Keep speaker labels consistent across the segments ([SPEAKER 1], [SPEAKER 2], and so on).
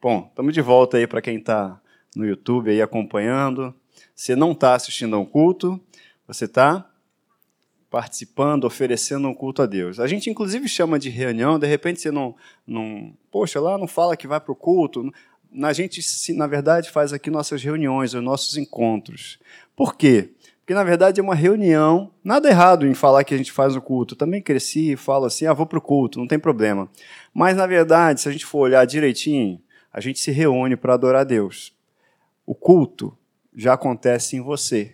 [SPEAKER 1] Bom, estamos de volta aí para quem está no YouTube aí acompanhando. Você não está assistindo a um culto, você está participando, oferecendo um culto a Deus. A gente inclusive chama de reunião, de repente você não, não poxa, lá não fala que vai para o culto. A gente, na verdade, faz aqui nossas reuniões, os nossos encontros. Por quê? Porque, na verdade, é uma reunião. Nada errado em falar que a gente faz o culto. Eu também cresci e falo assim, ah, vou para o culto, não tem problema. Mas, na verdade, se a gente for olhar direitinho, a gente se reúne para adorar a Deus. O culto já acontece em você.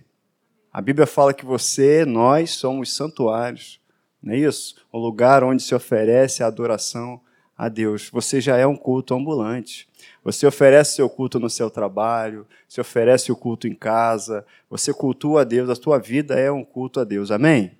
[SPEAKER 1] A Bíblia fala que você, nós, somos santuários, não é isso? O lugar onde se oferece a adoração a Deus. Você já é um culto ambulante. Você oferece seu culto no seu trabalho, você oferece o culto em casa, você cultua a Deus, a tua vida é um culto a Deus. Amém?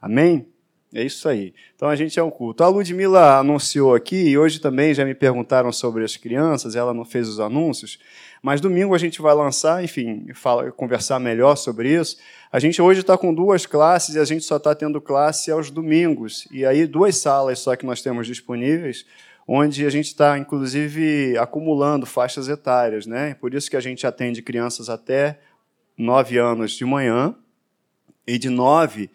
[SPEAKER 1] Amém? É isso aí. Então a gente é um culto. A Ludmilla anunciou aqui, e hoje também já me perguntaram sobre as crianças, ela não fez os anúncios, mas domingo a gente vai lançar, enfim, fala, conversar melhor sobre isso. A gente hoje está com duas classes e a gente só está tendo classe aos domingos. E aí, duas salas só que nós temos disponíveis, onde a gente está, inclusive, acumulando faixas etárias. Né? Por isso que a gente atende crianças até 9 anos de manhã e de 9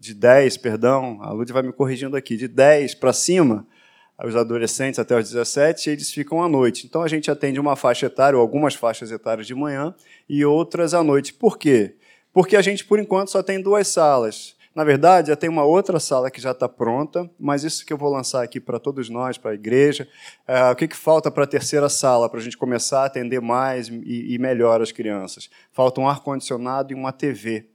[SPEAKER 1] de 10, perdão, a Lud vai me corrigindo aqui, de 10 para cima, os adolescentes até os 17, eles ficam à noite. Então a gente atende uma faixa etária, ou algumas faixas etárias de manhã, e outras à noite. Por quê? Porque a gente, por enquanto, só tem duas salas. Na verdade, já tem uma outra sala que já está pronta, mas isso que eu vou lançar aqui para todos nós, para a igreja. É, o que, que falta para a terceira sala, para a gente começar a atender mais e, e melhor as crianças? Falta um ar-condicionado e uma TV.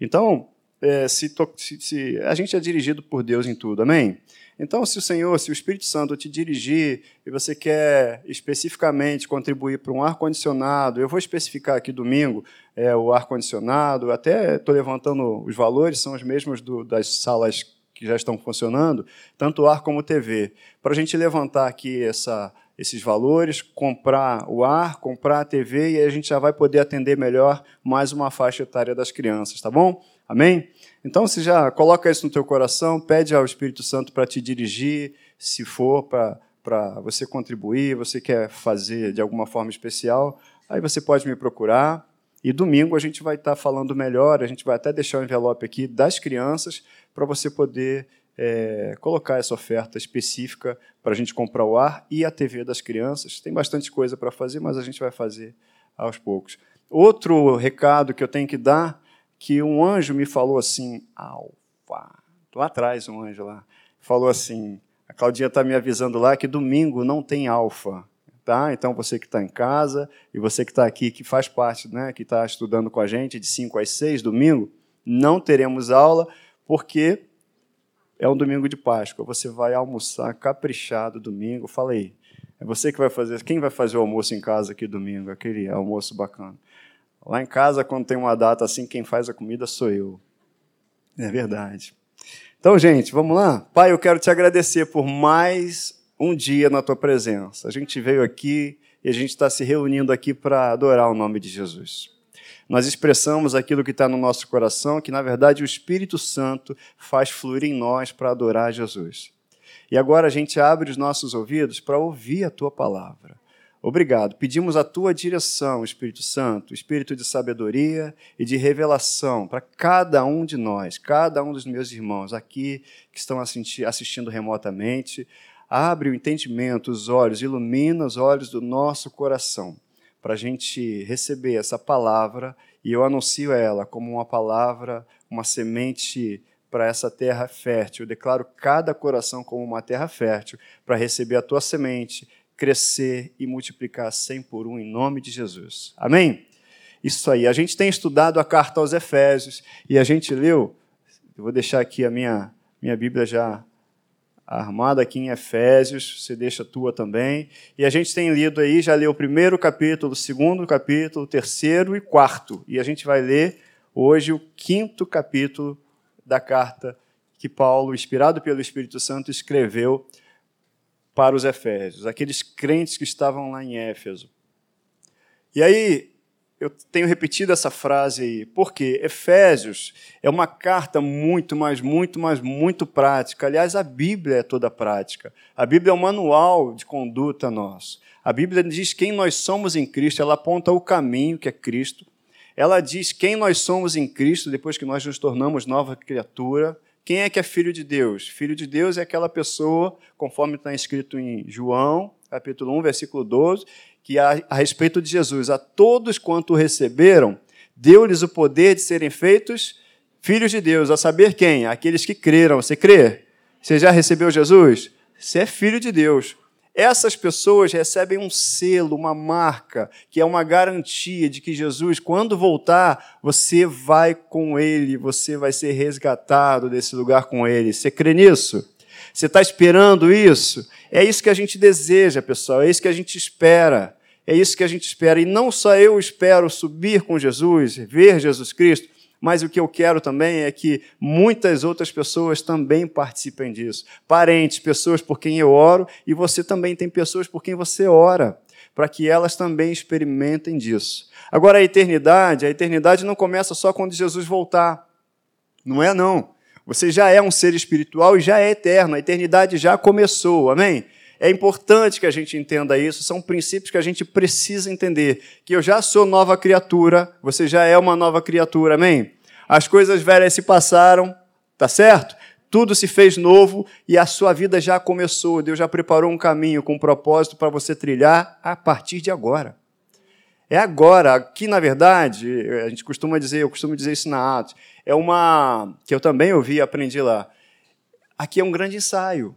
[SPEAKER 1] Então, é, se, se, se, a gente é dirigido por Deus em tudo, amém? Então, se o Senhor, se o Espírito Santo te dirigir e você quer especificamente contribuir para um ar-condicionado, eu vou especificar aqui domingo é, o ar-condicionado, até estou levantando os valores, são os mesmos do, das salas que já estão funcionando, tanto o ar como TV. Para a gente levantar aqui essa, esses valores, comprar o ar, comprar a TV e aí a gente já vai poder atender melhor mais uma faixa etária das crianças, tá bom? Amém? Então, você já coloca isso no teu coração, pede ao Espírito Santo para te dirigir, se for para você contribuir, você quer fazer de alguma forma especial, aí você pode me procurar. E domingo a gente vai estar falando melhor, a gente vai até deixar o envelope aqui das crianças para você poder é, colocar essa oferta específica para a gente comprar o ar e a TV das crianças. Tem bastante coisa para fazer, mas a gente vai fazer aos poucos. Outro recado que eu tenho que dar que um anjo me falou assim, alfa, lá atrás um anjo lá, falou assim, a Claudinha está me avisando lá que domingo não tem alfa, tá? Então você que está em casa e você que está aqui, que faz parte, né, que está estudando com a gente de 5 às 6, domingo, não teremos aula, porque é um domingo de Páscoa. Você vai almoçar caprichado domingo. Fala aí. É você que vai fazer. Quem vai fazer o almoço em casa aqui domingo? Aquele almoço bacana. Lá em casa, quando tem uma data assim, quem faz a comida sou eu. É verdade. Então, gente, vamos lá? Pai, eu quero te agradecer por mais um dia na tua presença. A gente veio aqui e a gente está se reunindo aqui para adorar o nome de Jesus. Nós expressamos aquilo que está no nosso coração, que na verdade o Espírito Santo faz fluir em nós para adorar Jesus. E agora a gente abre os nossos ouvidos para ouvir a tua palavra. Obrigado. Pedimos a tua direção, Espírito Santo, espírito de sabedoria e de revelação para cada um de nós, cada um dos meus irmãos aqui que estão assistindo remotamente. Abre o entendimento, os olhos, ilumina os olhos do nosso coração para a gente receber essa palavra e eu anuncio ela como uma palavra, uma semente para essa terra fértil. Eu declaro cada coração como uma terra fértil para receber a tua semente crescer e multiplicar cem por um em nome de Jesus. Amém? Isso aí. A gente tem estudado a carta aos Efésios e a gente leu. Eu vou deixar aqui a minha, minha Bíblia já armada aqui em Efésios, você deixa a tua também. E a gente tem lido aí, já leu o primeiro capítulo, o segundo capítulo, o terceiro e quarto. E a gente vai ler hoje o quinto capítulo da carta que Paulo, inspirado pelo Espírito Santo, escreveu para os Efésios, aqueles crentes que estavam lá em Éfeso. E aí, eu tenho repetido essa frase aí, porque Efésios é uma carta muito, mas muito, mas muito prática. Aliás, a Bíblia é toda prática. A Bíblia é um manual de conduta nosso. A Bíblia diz quem nós somos em Cristo, ela aponta o caminho que é Cristo. Ela diz quem nós somos em Cristo depois que nós nos tornamos nova criatura. Quem é que é filho de Deus? Filho de Deus é aquela pessoa, conforme está escrito em João, capítulo 1, versículo 12, que a, a respeito de Jesus, a todos quanto receberam, deu-lhes o poder de serem feitos filhos de Deus, a saber quem? Aqueles que creram. Você crê? Você já recebeu Jesus? Você é filho de Deus. Essas pessoas recebem um selo, uma marca, que é uma garantia de que Jesus, quando voltar, você vai com ele, você vai ser resgatado desse lugar com ele. Você crê nisso? Você está esperando isso? É isso que a gente deseja, pessoal, é isso que a gente espera. É isso que a gente espera. E não só eu espero subir com Jesus, ver Jesus Cristo, mas o que eu quero também é que muitas outras pessoas também participem disso. Parentes, pessoas por quem eu oro, e você também tem pessoas por quem você ora, para que elas também experimentem disso. Agora, a eternidade, a eternidade não começa só quando Jesus voltar. Não é, não. Você já é um ser espiritual e já é eterno. A eternidade já começou, amém? É importante que a gente entenda isso, são princípios que a gente precisa entender. Que eu já sou nova criatura, você já é uma nova criatura, amém? As coisas velhas se passaram, tá certo? Tudo se fez novo e a sua vida já começou. Deus já preparou um caminho com um propósito para você trilhar a partir de agora. É agora. Aqui, na verdade, a gente costuma dizer, eu costumo dizer isso na Atos, é uma que eu também ouvi e aprendi lá. Aqui é um grande ensaio.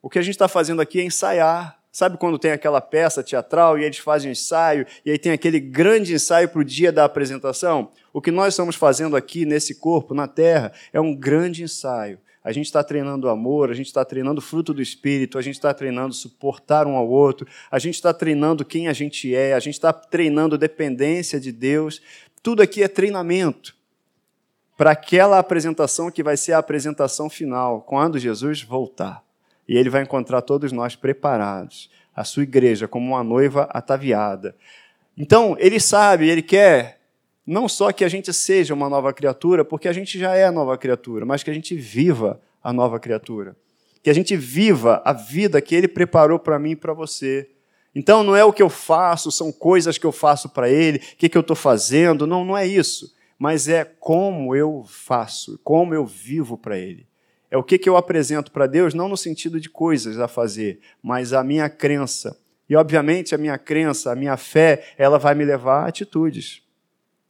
[SPEAKER 1] O que a gente está fazendo aqui é ensaiar. Sabe quando tem aquela peça teatral e eles fazem um ensaio e aí tem aquele grande ensaio para o dia da apresentação? O que nós estamos fazendo aqui nesse corpo, na terra, é um grande ensaio. A gente está treinando amor, a gente está treinando fruto do Espírito, a gente está treinando suportar um ao outro, a gente está treinando quem a gente é, a gente está treinando dependência de Deus. Tudo aqui é treinamento para aquela apresentação que vai ser a apresentação final, quando Jesus voltar. E ele vai encontrar todos nós preparados, a sua igreja como uma noiva ataviada. Então, ele sabe, ele quer não só que a gente seja uma nova criatura, porque a gente já é a nova criatura, mas que a gente viva a nova criatura. Que a gente viva a vida que ele preparou para mim e para você. Então, não é o que eu faço, são coisas que eu faço para ele, o que, que eu estou fazendo, não, não é isso. Mas é como eu faço, como eu vivo para ele. É o que, que eu apresento para Deus, não no sentido de coisas a fazer, mas a minha crença. E, obviamente, a minha crença, a minha fé, ela vai me levar a atitudes.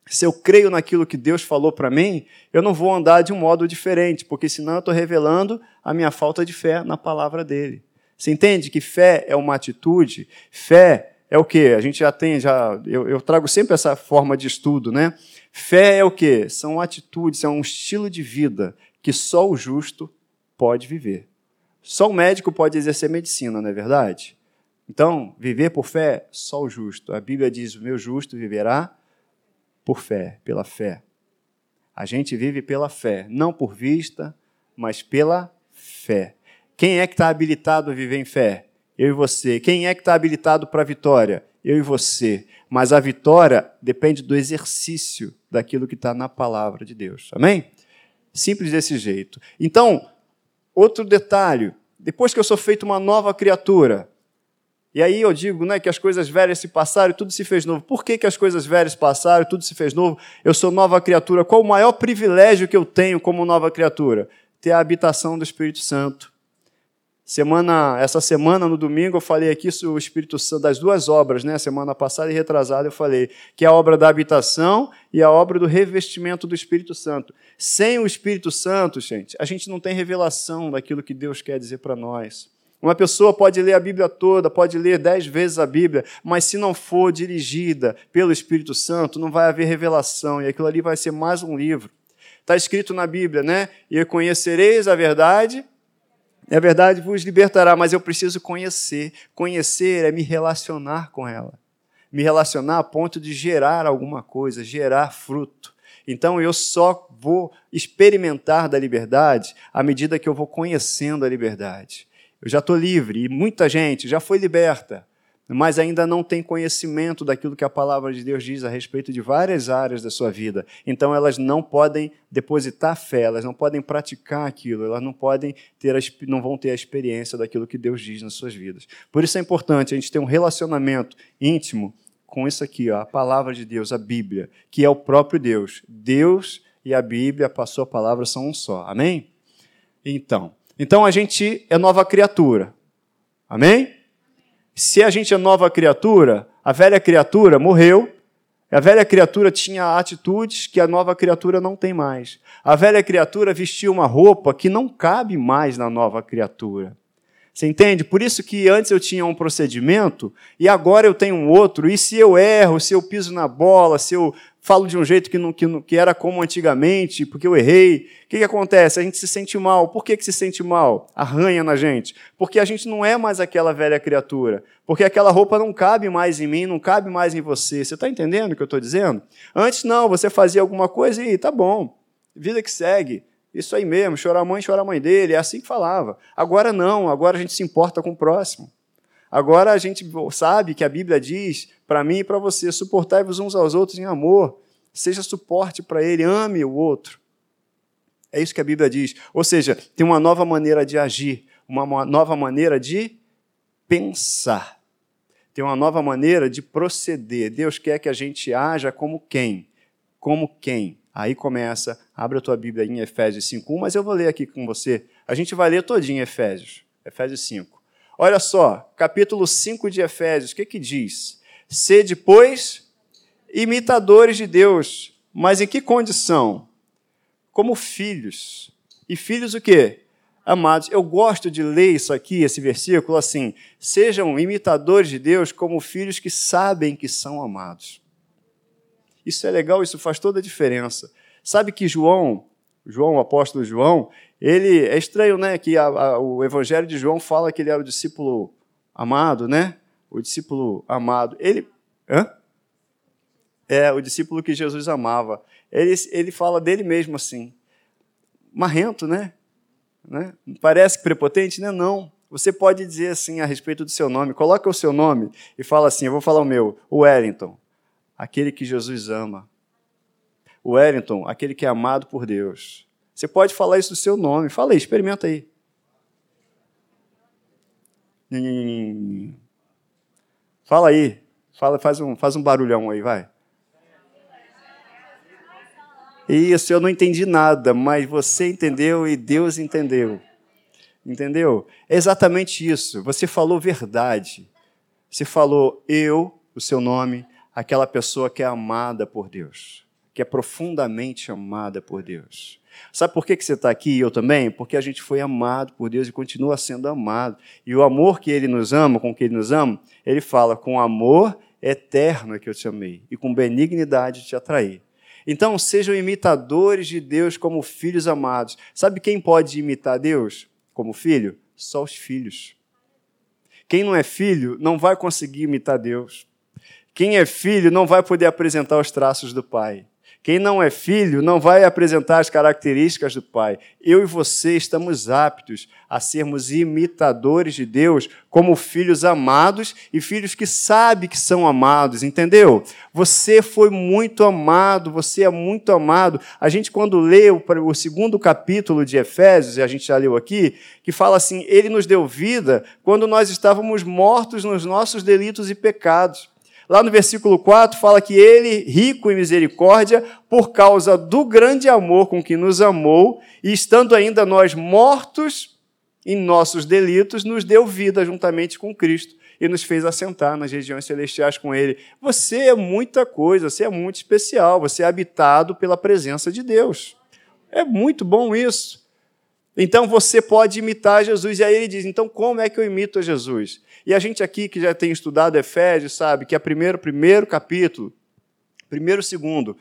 [SPEAKER 1] Se eu creio naquilo que Deus falou para mim, eu não vou andar de um modo diferente, porque senão eu estou revelando a minha falta de fé na palavra dele. Você entende que fé é uma atitude? Fé é o quê? A gente já tem, já eu, eu trago sempre essa forma de estudo, né? Fé é o quê? São atitudes, é um estilo de vida que só o justo pode viver. Só o médico pode exercer medicina, não é verdade? Então, viver por fé, só o justo. A Bíblia diz: o meu justo viverá por fé, pela fé. A gente vive pela fé, não por vista, mas pela fé. Quem é que está habilitado a viver em fé? Eu e você. Quem é que está habilitado para a vitória? Eu e você. Mas a vitória depende do exercício daquilo que está na palavra de Deus. Amém? Simples desse jeito. Então, outro detalhe: depois que eu sou feito uma nova criatura, e aí eu digo né, que as coisas velhas se passaram e tudo se fez novo. Por que, que as coisas velhas passaram e tudo se fez novo? Eu sou nova criatura. Qual o maior privilégio que eu tenho como nova criatura? Ter a habitação do Espírito Santo. Semana, essa semana, no domingo, eu falei aqui sobre o Espírito Santo, das duas obras, né? Semana passada e retrasada eu falei que é a obra da habitação e a obra do revestimento do Espírito Santo. Sem o Espírito Santo, gente, a gente não tem revelação daquilo que Deus quer dizer para nós. Uma pessoa pode ler a Bíblia toda, pode ler dez vezes a Bíblia, mas se não for dirigida pelo Espírito Santo, não vai haver revelação, e aquilo ali vai ser mais um livro. Está escrito na Bíblia, né? E conhecereis a verdade, a verdade vos libertará, mas eu preciso conhecer. Conhecer é me relacionar com ela. Me relacionar a ponto de gerar alguma coisa, gerar fruto. Então eu só vou experimentar da liberdade à medida que eu vou conhecendo a liberdade. Eu já estou livre e muita gente já foi liberta. Mas ainda não têm conhecimento daquilo que a palavra de Deus diz a respeito de várias áreas da sua vida. Então elas não podem depositar fé, elas não podem praticar aquilo, elas não podem ter a, não vão ter a experiência daquilo que Deus diz nas suas vidas. Por isso é importante a gente ter um relacionamento íntimo com isso aqui, ó, a palavra de Deus, a Bíblia, que é o próprio Deus. Deus e a Bíblia, a sua palavra são um só. Amém? Então, então a gente é nova criatura. Amém? Se a gente é nova criatura, a velha criatura morreu, a velha criatura tinha atitudes que a nova criatura não tem mais. A velha criatura vestia uma roupa que não cabe mais na nova criatura. Você entende? Por isso que antes eu tinha um procedimento e agora eu tenho um outro. E se eu erro, se eu piso na bola, se eu falo de um jeito que, não, que, não, que era como antigamente, porque eu errei, o que, que acontece? A gente se sente mal. Por que, que se sente mal? Arranha na gente. Porque a gente não é mais aquela velha criatura. Porque aquela roupa não cabe mais em mim, não cabe mais em você. Você está entendendo o que eu estou dizendo? Antes não, você fazia alguma coisa e tá bom. Vida que segue. Isso aí mesmo, chora a mãe, chora a mãe dele, é assim que falava. Agora não, agora a gente se importa com o próximo. Agora a gente sabe que a Bíblia diz para mim e para você: suportai-vos uns aos outros em amor, seja suporte para ele, ame o outro. É isso que a Bíblia diz. Ou seja, tem uma nova maneira de agir, uma nova maneira de pensar, tem uma nova maneira de proceder. Deus quer que a gente haja como quem? Como quem? Aí começa, abre a tua Bíblia em Efésios 5.1, mas eu vou ler aqui com você. A gente vai ler todinho Efésios, Efésios 5. Olha só, capítulo 5 de Efésios, o que que diz? Sede, pois, imitadores de Deus, mas em que condição? Como filhos. E filhos o quê? Amados. Eu gosto de ler isso aqui, esse versículo, assim: sejam imitadores de Deus como filhos que sabem que são amados. Isso é legal, isso faz toda a diferença. Sabe que João, João, o apóstolo João, ele é estranho, né? Que a, a, o Evangelho de João fala que ele era o discípulo amado, né? O discípulo amado. Ele, hã? É o discípulo que Jesus amava. Ele, ele fala dele mesmo assim, marrento, né? né? Parece prepotente, né? Não. Você pode dizer assim a respeito do seu nome. Coloca o seu nome e fala assim. Eu vou falar o meu, o Wellington aquele que Jesus ama. O Wellington, aquele que é amado por Deus. Você pode falar isso do seu nome. Fala aí, experimenta aí. Fala aí. Fala, faz um, faz um barulhão aí, vai. Isso, eu não entendi nada, mas você entendeu e Deus entendeu. Entendeu? É exatamente isso. Você falou verdade. Você falou eu, o seu nome, aquela pessoa que é amada por Deus, que é profundamente amada por Deus. Sabe por que, você está aqui e eu também? Porque a gente foi amado por Deus e continua sendo amado. E o amor que Ele nos ama, com que Ele nos ama, Ele fala: com amor eterno é que eu te amei e com benignidade te atraí. Então, sejam imitadores de Deus como filhos amados. Sabe quem pode imitar Deus como filho? Só os filhos. Quem não é filho não vai conseguir imitar Deus. Quem é filho não vai poder apresentar os traços do pai. Quem não é filho não vai apresentar as características do Pai. Eu e você estamos aptos a sermos imitadores de Deus como filhos amados e filhos que sabem que são amados, entendeu? Você foi muito amado, você é muito amado. A gente, quando lê o segundo capítulo de Efésios, e a gente já leu aqui, que fala assim: Ele nos deu vida quando nós estávamos mortos nos nossos delitos e pecados. Lá no versículo 4 fala que ele, rico em misericórdia, por causa do grande amor com que nos amou, e estando ainda nós mortos em nossos delitos, nos deu vida juntamente com Cristo e nos fez assentar nas regiões celestiais com ele. Você é muita coisa, você é muito especial, você é habitado pela presença de Deus. É muito bom isso. Então você pode imitar Jesus. E aí ele diz: então como é que eu imito a Jesus? E a gente aqui que já tem estudado Efésios sabe que é primeiro, primeiro capítulo, primeiro, segundo,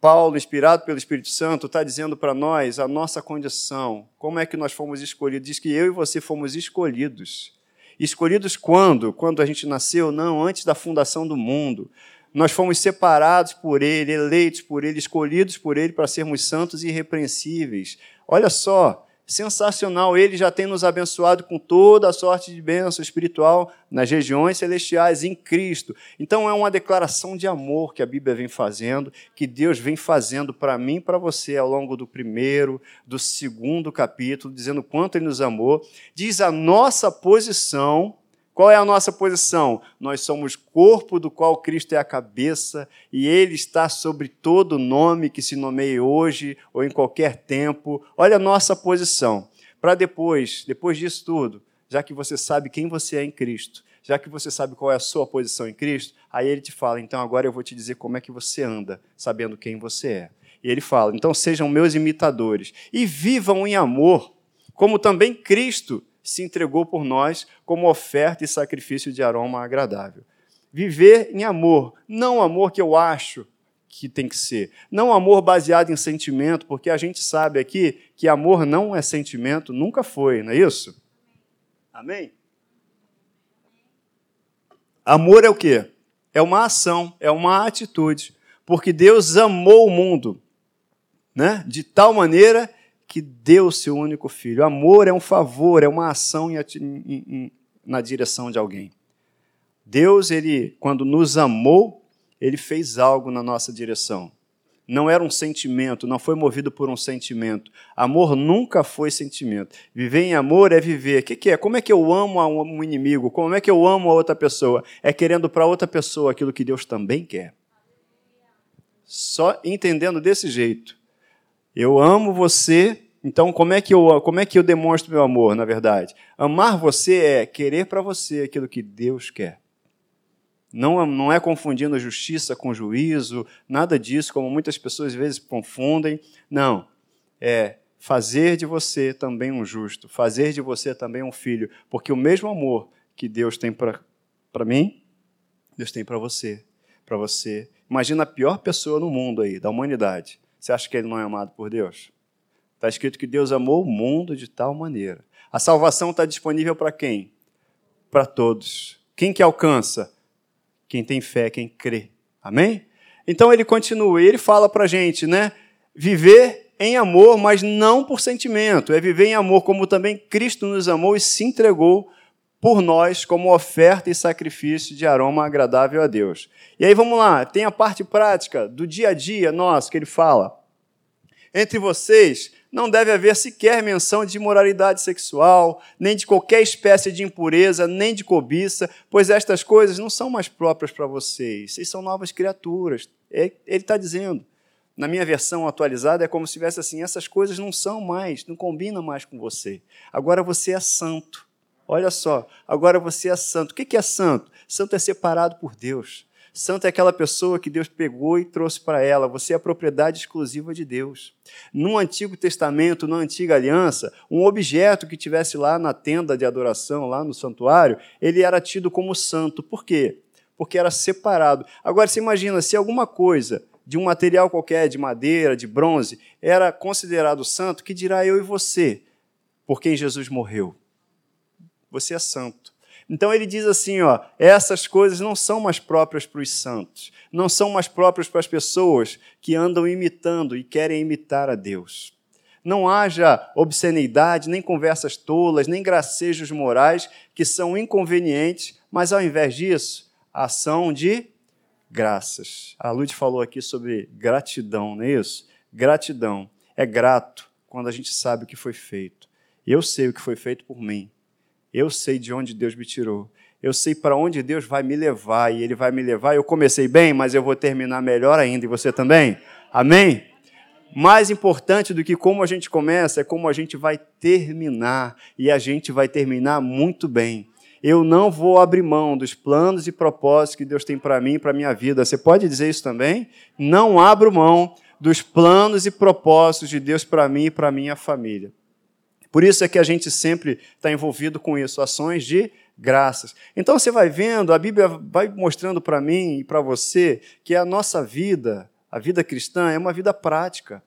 [SPEAKER 1] Paulo, inspirado pelo Espírito Santo, está dizendo para nós a nossa condição, como é que nós fomos escolhidos. Diz que eu e você fomos escolhidos. Escolhidos quando? Quando a gente nasceu? Não, antes da fundação do mundo. Nós fomos separados por Ele, eleitos por Ele, escolhidos por Ele para sermos santos e irrepreensíveis. Olha só, sensacional. Ele já tem nos abençoado com toda a sorte de bênção espiritual nas regiões celestiais em Cristo. Então é uma declaração de amor que a Bíblia vem fazendo, que Deus vem fazendo para mim e para você ao longo do primeiro, do segundo capítulo, dizendo quanto ele nos amou. Diz a nossa posição qual é a nossa posição? Nós somos corpo do qual Cristo é a cabeça e Ele está sobre todo nome que se nomeie hoje ou em qualquer tempo. Olha a nossa posição. Para depois, depois disso tudo, já que você sabe quem você é em Cristo, já que você sabe qual é a sua posição em Cristo, aí Ele te fala: então agora eu vou te dizer como é que você anda, sabendo quem você é. E Ele fala: então sejam meus imitadores e vivam em amor, como também Cristo se entregou por nós como oferta e sacrifício de aroma agradável. Viver em amor, não amor que eu acho que tem que ser, não amor baseado em sentimento, porque a gente sabe aqui que amor não é sentimento, nunca foi, não é isso? Amém? Amor é o quê? É uma ação, é uma atitude, porque Deus amou o mundo, né? De tal maneira que deu seu único filho. Amor é um favor, é uma ação em, em, em, na direção de alguém. Deus, ele, quando nos amou, ele fez algo na nossa direção. Não era um sentimento, não foi movido por um sentimento. Amor nunca foi sentimento. Viver em amor é viver. O que, que é? Como é que eu amo a um inimigo? Como é que eu amo a outra pessoa? É querendo para outra pessoa aquilo que Deus também quer. Só entendendo desse jeito. Eu amo você, então como é que eu, como é que eu demonstro meu amor, na verdade? Amar você é querer para você aquilo que Deus quer. Não, não é confundindo justiça com juízo, nada disso, como muitas pessoas às vezes confundem. Não. É fazer de você também um justo, fazer de você também um filho, porque o mesmo amor que Deus tem para mim, Deus tem para você, para você. Imagina a pior pessoa no mundo aí, da humanidade. Você acha que ele não é amado por Deus? Está escrito que Deus amou o mundo de tal maneira. A salvação está disponível para quem? Para todos. Quem que alcança? Quem tem fé, quem crê. Amém? Então ele continua, ele fala para a gente, né? Viver em amor, mas não por sentimento. É viver em amor como também Cristo nos amou e se entregou por nós como oferta e sacrifício de aroma agradável a Deus. E aí vamos lá, tem a parte prática do dia a dia nosso que ele fala. Entre vocês não deve haver sequer menção de imoralidade sexual, nem de qualquer espécie de impureza, nem de cobiça, pois estas coisas não são mais próprias para vocês. Vocês são novas criaturas. Ele está dizendo. Na minha versão atualizada é como se tivesse assim: essas coisas não são mais, não combinam mais com você. Agora você é santo. Olha só, agora você é santo. O que é santo? Santo é separado por Deus. Santo é aquela pessoa que Deus pegou e trouxe para ela. Você é a propriedade exclusiva de Deus. No Antigo Testamento, na Antiga Aliança, um objeto que tivesse lá na tenda de adoração, lá no santuário, ele era tido como santo. Por quê? Porque era separado. Agora, você imagina, se alguma coisa de um material qualquer, de madeira, de bronze, era considerado santo, que dirá eu e você, por quem Jesus morreu? Você é santo. Então ele diz assim, ó, essas coisas não são mais próprias para os santos, não são mais próprias para as pessoas que andam imitando e querem imitar a Deus. Não haja obscenidade, nem conversas tolas, nem gracejos morais que são inconvenientes, mas ao invés disso, ação de graças. A Lud falou aqui sobre gratidão, não é isso? Gratidão. É grato quando a gente sabe o que foi feito. Eu sei o que foi feito por mim. Eu sei de onde Deus me tirou. Eu sei para onde Deus vai me levar e Ele vai me levar. Eu comecei bem, mas eu vou terminar melhor ainda. E você também? Amém? Mais importante do que como a gente começa é como a gente vai terminar. E a gente vai terminar muito bem. Eu não vou abrir mão dos planos e propósitos que Deus tem para mim e para a minha vida. Você pode dizer isso também? Não abro mão dos planos e propósitos de Deus para mim e para minha família. Por isso é que a gente sempre está envolvido com isso, ações de graças. Então você vai vendo, a Bíblia vai mostrando para mim e para você que a nossa vida, a vida cristã, é uma vida prática.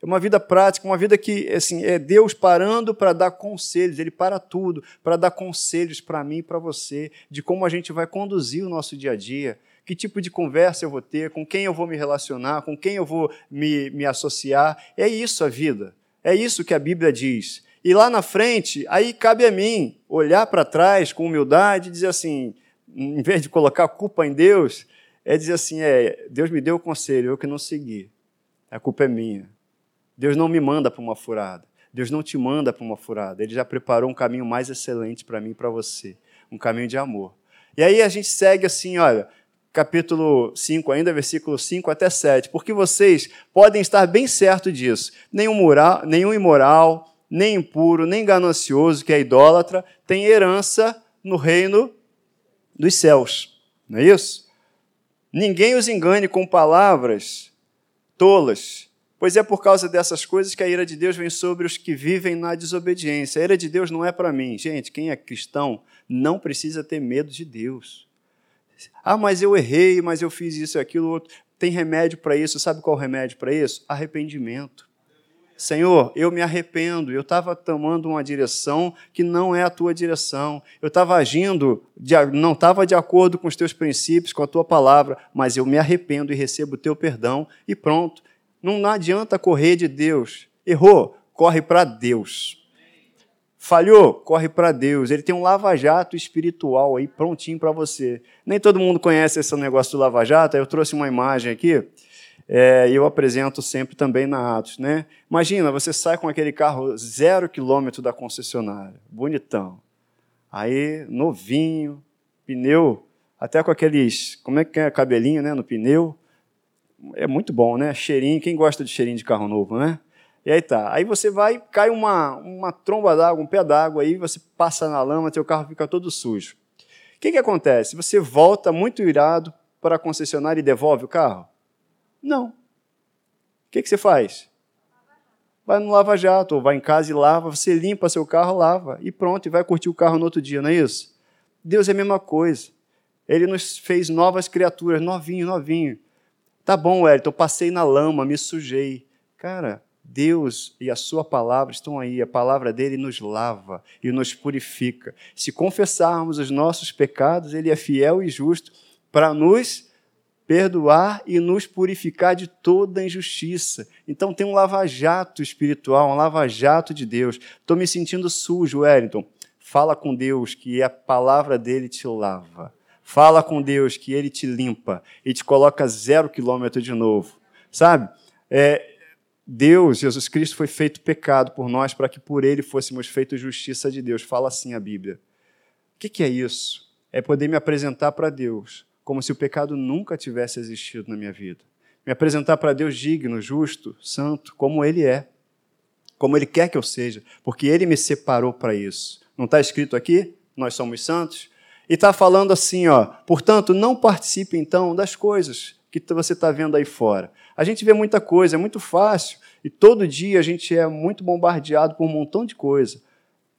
[SPEAKER 1] É uma vida prática, uma vida que assim, é Deus parando para dar conselhos, Ele para tudo, para dar conselhos para mim e para você, de como a gente vai conduzir o nosso dia a dia, que tipo de conversa eu vou ter, com quem eu vou me relacionar, com quem eu vou me, me associar. É isso a vida. É isso que a Bíblia diz. E lá na frente, aí cabe a mim olhar para trás com humildade e dizer assim, em vez de colocar a culpa em Deus, é dizer assim: é, Deus me deu o conselho, eu que não segui. A culpa é minha. Deus não me manda para uma furada. Deus não te manda para uma furada. Ele já preparou um caminho mais excelente para mim e para você. Um caminho de amor. E aí a gente segue assim, olha, capítulo 5, ainda versículo 5 até 7. Porque vocês podem estar bem certo disso. Nenhum, moral, nenhum imoral, nem impuro, nem ganancioso, que é idólatra, tem herança no reino dos céus. Não é isso? Ninguém os engane com palavras tolas, pois é por causa dessas coisas que a ira de Deus vem sobre os que vivem na desobediência. A ira de Deus não é para mim. Gente, quem é cristão não precisa ter medo de Deus. Ah, mas eu errei, mas eu fiz isso e aquilo outro. Tem remédio para isso. Sabe qual é o remédio para isso? Arrependimento. Senhor, eu me arrependo, eu estava tomando uma direção que não é a tua direção, eu estava agindo, de, não estava de acordo com os teus princípios, com a tua palavra, mas eu me arrependo e recebo o teu perdão e pronto. Não, não adianta correr de Deus. Errou, corre para Deus. Falhou, corre para Deus. Ele tem um lava-jato espiritual aí prontinho para você. Nem todo mundo conhece esse negócio do lava-jato, eu trouxe uma imagem aqui é, eu apresento sempre também na Atos. Né? Imagina, você sai com aquele carro zero quilômetro da concessionária, bonitão. Aí, novinho, pneu, até com aqueles, como é que é, cabelinho né, no pneu. É muito bom, né? Cheirinho, quem gosta de cheirinho de carro novo, né? E aí tá. Aí você vai, cai uma, uma tromba d'água, um pé d'água, aí você passa na lama, seu carro fica todo sujo. O que, que acontece? Você volta muito irado para a concessionária e devolve o carro? Não. O que, que você faz? Vai no Lava Jato, ou vai em casa e lava, você limpa seu carro, lava, e pronto, e vai curtir o carro no outro dia, não é isso? Deus é a mesma coisa. Ele nos fez novas criaturas, novinho, novinho. Tá bom, Wellington, passei na lama, me sujei. Cara, Deus e a sua palavra estão aí, a palavra dele nos lava e nos purifica. Se confessarmos os nossos pecados, ele é fiel e justo para nos perdoar e nos purificar de toda injustiça. Então tem um lava-jato espiritual, um lava-jato de Deus. Estou me sentindo sujo, Wellington. Fala com Deus que a palavra dele te lava. Fala com Deus que ele te limpa e te coloca zero quilômetro de novo. Sabe? É, Deus, Jesus Cristo, foi feito pecado por nós para que por ele fôssemos feitos justiça de Deus. Fala assim a Bíblia. O que, que é isso? É poder me apresentar para Deus como se o pecado nunca tivesse existido na minha vida. Me apresentar para Deus digno, justo, santo, como Ele é, como Ele quer que eu seja, porque Ele me separou para isso. Não está escrito aqui? Nós somos santos? E está falando assim, ó, portanto, não participe então das coisas que você está vendo aí fora. A gente vê muita coisa, é muito fácil, e todo dia a gente é muito bombardeado por um montão de coisa.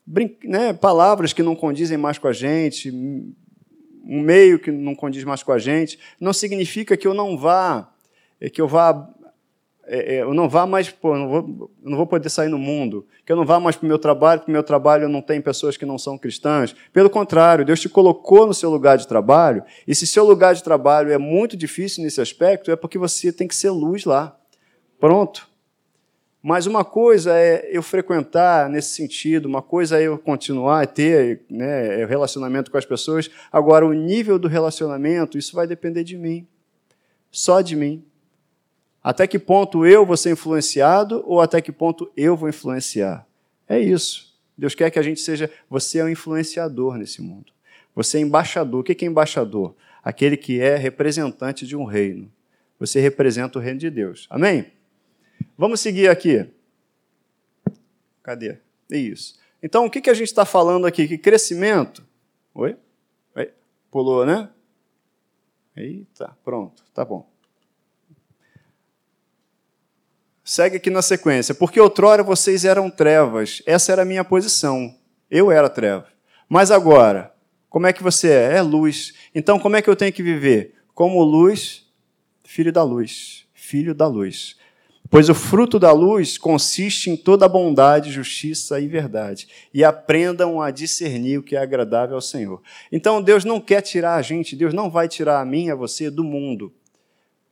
[SPEAKER 1] Brin né, palavras que não condizem mais com a gente, um meio que não condiz mais com a gente, não significa que eu não vá, é, que eu vá, é, é, eu não vá mais, pô, eu não, vou, não vou poder sair no mundo, que eu não vá mais para o meu trabalho, porque o meu trabalho não tem pessoas que não são cristãs. Pelo contrário, Deus te colocou no seu lugar de trabalho, e se seu lugar de trabalho é muito difícil nesse aspecto, é porque você tem que ser luz lá. Pronto. Mas uma coisa é eu frequentar nesse sentido, uma coisa é eu continuar a ter né, relacionamento com as pessoas. Agora, o nível do relacionamento, isso vai depender de mim, só de mim. Até que ponto eu vou ser influenciado ou até que ponto eu vou influenciar? É isso. Deus quer que a gente seja. Você é um influenciador nesse mundo. Você é embaixador. O que é embaixador? Aquele que é representante de um reino. Você representa o reino de Deus. Amém? Vamos seguir aqui. Cadê? Isso. Então, o que, que a gente está falando aqui? Que crescimento. Oi? Oi? Pulou, né? Eita, pronto, tá bom. Segue aqui na sequência. Porque outrora vocês eram trevas. Essa era a minha posição. Eu era treva. Mas agora, como é que você é? É luz. Então, como é que eu tenho que viver? Como luz, filho da luz. Filho da luz. Pois o fruto da luz consiste em toda bondade, justiça e verdade. E aprendam a discernir o que é agradável ao Senhor. Então Deus não quer tirar a gente, Deus não vai tirar a mim e a você do mundo.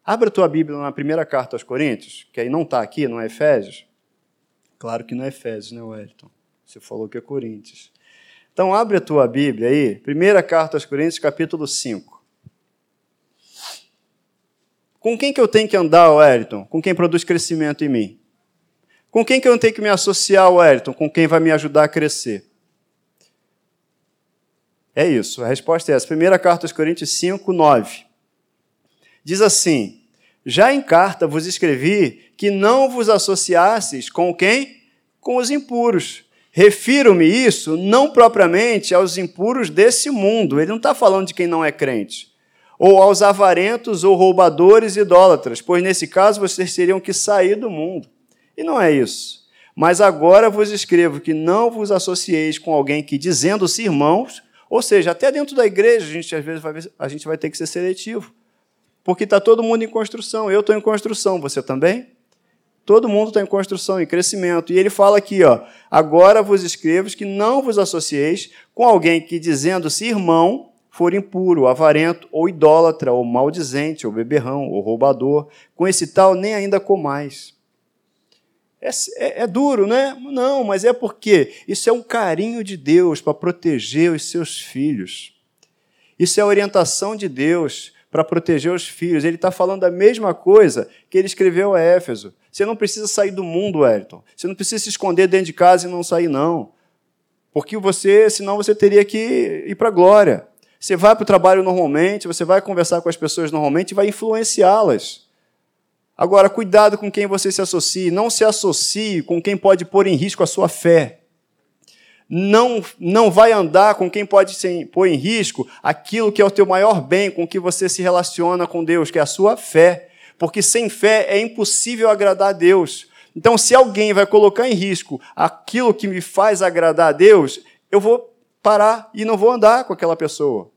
[SPEAKER 1] Abra a tua Bíblia na primeira carta aos Coríntios, que aí não está aqui, não é Efésios. Claro que não é Efésios, né, Wellington? Você falou que é Coríntios. Então, abre a tua Bíblia aí, primeira carta aos Coríntios, capítulo 5. Com quem que eu tenho que andar, Wellington? Com quem produz crescimento em mim? Com quem que eu tenho que me associar, Wellington? Com quem vai me ajudar a crescer? É isso, a resposta é essa. Primeira carta aos Coríntios 5, 9. Diz assim: Já em carta vos escrevi que não vos associasseis com quem? Com os impuros. Refiro-me isso não propriamente aos impuros desse mundo. Ele não está falando de quem não é crente. Ou aos avarentos ou roubadores idólatras, pois nesse caso vocês teriam que sair do mundo. E não é isso. Mas agora vos escrevo que não vos associeis com alguém que, dizendo-se irmãos, ou seja, até dentro da igreja, a gente às vezes vai, a gente vai ter que ser seletivo. Porque está todo mundo em construção. Eu estou em construção, você também? Todo mundo está em construção, em crescimento. E ele fala aqui, ó, agora vos escrevo que não vos associeis com alguém que, dizendo-se irmão, for impuro, avarento, ou idólatra, ou maldizente, ou beberrão, ou roubador. Com esse tal nem ainda comais. É, é, é, duro, né? Não, mas é porque isso é um carinho de Deus para proteger os seus filhos. Isso é a orientação de Deus para proteger os filhos. Ele está falando a mesma coisa que ele escreveu a Éfeso. Você não precisa sair do mundo, Elton. Você não precisa se esconder dentro de casa e não sair, não. Porque você, senão você teria que ir para a glória. Você vai para o trabalho normalmente, você vai conversar com as pessoas normalmente e vai influenciá-las. Agora, cuidado com quem você se associe. Não se associe com quem pode pôr em risco a sua fé. Não, não vai andar com quem pode pôr em risco aquilo que é o teu maior bem, com que você se relaciona com Deus, que é a sua fé. Porque sem fé é impossível agradar a Deus. Então, se alguém vai colocar em risco aquilo que me faz agradar a Deus, eu vou parar e não vou andar com aquela pessoa.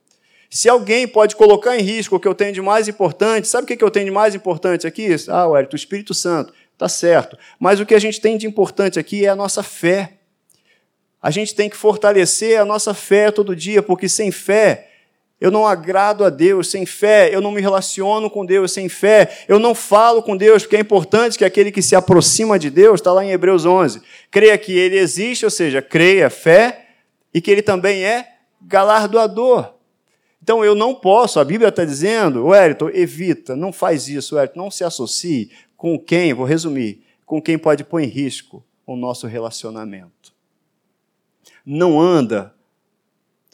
[SPEAKER 1] Se alguém pode colocar em risco o que eu tenho de mais importante, sabe o que eu tenho de mais importante aqui? Ah, Wellington, o Espírito Santo. Tá certo. Mas o que a gente tem de importante aqui é a nossa fé. A gente tem que fortalecer a nossa fé todo dia, porque sem fé eu não agrado a Deus, sem fé eu não me relaciono com Deus, sem fé eu não falo com Deus, porque é importante que aquele que se aproxima de Deus, está lá em Hebreus 11, creia que ele existe, ou seja, creia, fé, e que ele também é galardoador. Então eu não posso, a Bíblia está dizendo, Wellington, evita, não faz isso, Wellington, não se associe com quem, vou resumir, com quem pode pôr em risco o nosso relacionamento. Não anda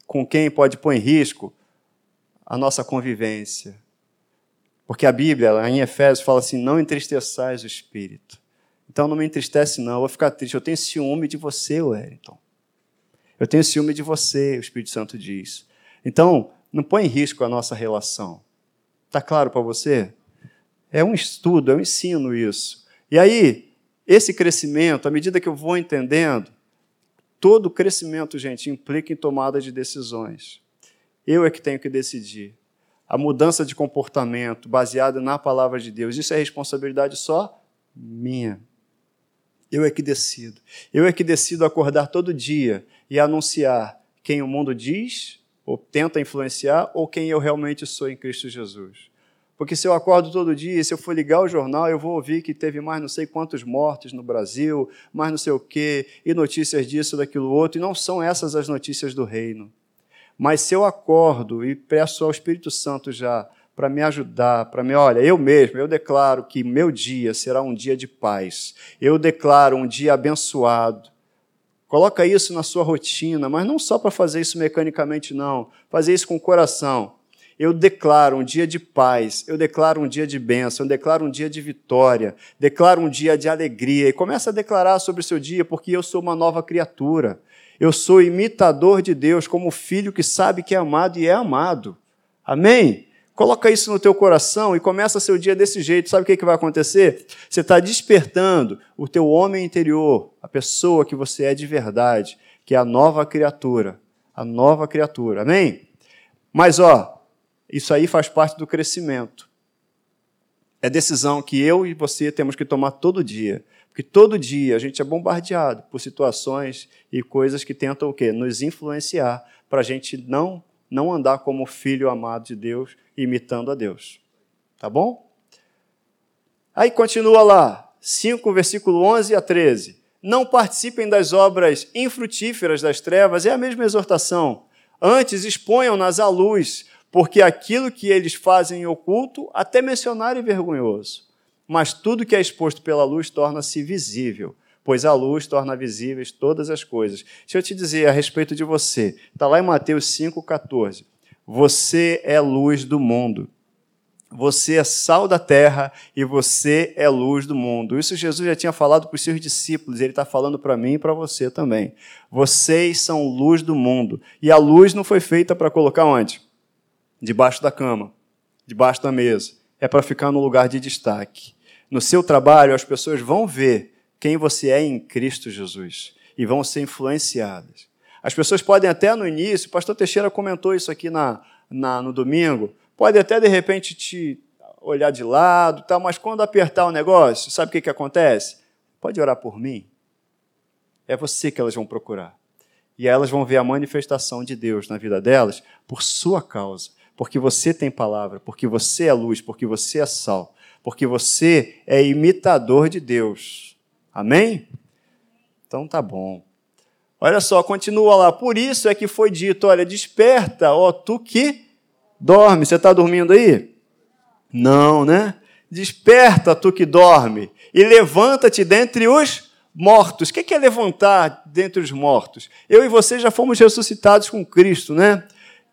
[SPEAKER 1] com quem pode pôr em risco a nossa convivência. Porque a Bíblia, lá em Efésios, fala assim: não entristeçais o espírito. Então não me entristece, não, eu vou ficar triste. Eu tenho ciúme de você, Wellington. Eu tenho ciúme de você, o Espírito Santo diz. Então, não põe em risco a nossa relação. Está claro para você? É um estudo, é um ensino isso. E aí, esse crescimento, à medida que eu vou entendendo, todo crescimento, gente, implica em tomada de decisões. Eu é que tenho que decidir. A mudança de comportamento baseada na palavra de Deus, isso é responsabilidade só minha. Eu é que decido. Eu é que decido acordar todo dia e anunciar quem o mundo diz ou tenta influenciar, ou quem eu realmente sou em Cristo Jesus. Porque se eu acordo todo dia, se eu for ligar o jornal, eu vou ouvir que teve mais não sei quantos mortos no Brasil, mais não sei o quê, e notícias disso, daquilo outro, e não são essas as notícias do reino. Mas se eu acordo e peço ao Espírito Santo já para me ajudar, para me, olha, eu mesmo, eu declaro que meu dia será um dia de paz. Eu declaro um dia abençoado. Coloca isso na sua rotina, mas não só para fazer isso mecanicamente, não. Fazer isso com o coração. Eu declaro um dia de paz, eu declaro um dia de bênção, eu declaro um dia de vitória, declaro um dia de alegria. E começa a declarar sobre o seu dia, porque eu sou uma nova criatura. Eu sou imitador de Deus, como filho que sabe que é amado e é amado. Amém? Coloca isso no teu coração e começa seu dia desse jeito. Sabe o que, que vai acontecer? Você está despertando o teu homem interior, a pessoa que você é de verdade, que é a nova criatura. A nova criatura. Amém? Mas, ó, isso aí faz parte do crescimento. É decisão que eu e você temos que tomar todo dia. Porque todo dia a gente é bombardeado por situações e coisas que tentam o quê? Nos influenciar para a gente não não andar como filho amado de Deus, imitando a Deus. Tá bom? Aí continua lá, 5, versículo 11 a 13. Não participem das obras infrutíferas das trevas, é a mesma exortação. Antes exponham-nas à luz, porque aquilo que eles fazem em oculto, até mencionar é vergonhoso. Mas tudo que é exposto pela luz torna-se visível, pois a luz torna visíveis todas as coisas. Deixa eu te dizer a respeito de você. Está lá em Mateus 5,14. Você é luz do mundo. Você é sal da terra e você é luz do mundo. Isso Jesus já tinha falado para os seus discípulos, ele está falando para mim e para você também. Vocês são luz do mundo. E a luz não foi feita para colocar onde? Debaixo da cama, debaixo da mesa. É para ficar no lugar de destaque. No seu trabalho, as pessoas vão ver quem você é em Cristo Jesus e vão ser influenciadas. As pessoas podem até no início, o pastor Teixeira comentou isso aqui na, na no domingo, pode até de repente te olhar de lado, tal, mas quando apertar o negócio, sabe o que, que acontece? Pode orar por mim. É você que elas vão procurar. E elas vão ver a manifestação de Deus na vida delas por sua causa. Porque você tem palavra, porque você é luz, porque você é sal, porque você é imitador de Deus. Amém? Então tá bom. Olha só, continua lá. Por isso é que foi dito: olha, desperta, ó tu que Dorme, você está dormindo aí? Não, né? Desperta, tu que dorme, e levanta-te dentre os mortos. O que é levantar dentre os mortos? Eu e você já fomos ressuscitados com Cristo, né?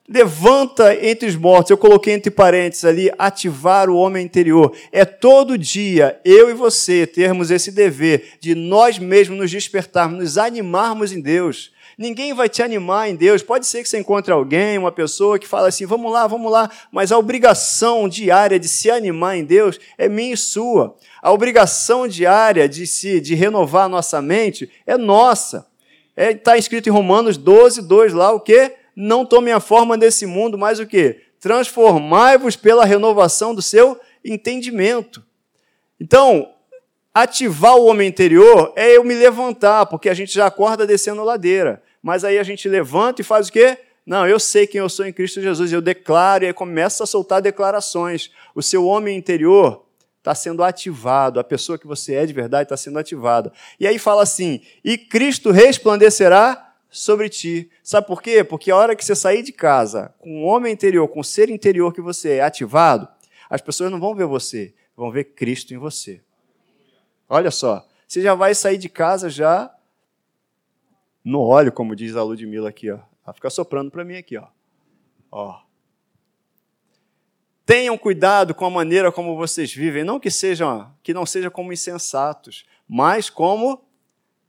[SPEAKER 1] Levanta entre os mortos. Eu coloquei entre parênteses ali, ativar o homem interior. É todo dia, eu e você, termos esse dever de nós mesmos nos despertarmos, nos animarmos em Deus. Ninguém vai te animar em Deus. Pode ser que você encontre alguém, uma pessoa que fala assim: vamos lá, vamos lá, mas a obrigação diária de se animar em Deus é minha e sua. A obrigação diária de se de renovar a nossa mente é nossa. Está é, tá escrito em Romanos 12, 2 lá o que? Não tome a forma desse mundo, mas o que? Transformai-vos pela renovação do seu entendimento. Então, Ativar o homem interior é eu me levantar, porque a gente já acorda descendo a ladeira. Mas aí a gente levanta e faz o quê? Não, eu sei quem eu sou em Cristo Jesus, eu declaro e aí começa a soltar declarações. O seu homem interior está sendo ativado, a pessoa que você é de verdade está sendo ativada. E aí fala assim: e Cristo resplandecerá sobre ti. Sabe por quê? Porque a hora que você sair de casa com o homem interior, com o ser interior que você é ativado, as pessoas não vão ver você, vão ver Cristo em você. Olha só, você já vai sair de casa já no óleo, como diz a Ludmilla aqui, ó. Ela fica soprando para mim aqui, ó. Ó. Tenham cuidado com a maneira como vocês vivem, não que sejam, que não seja como insensatos, mas como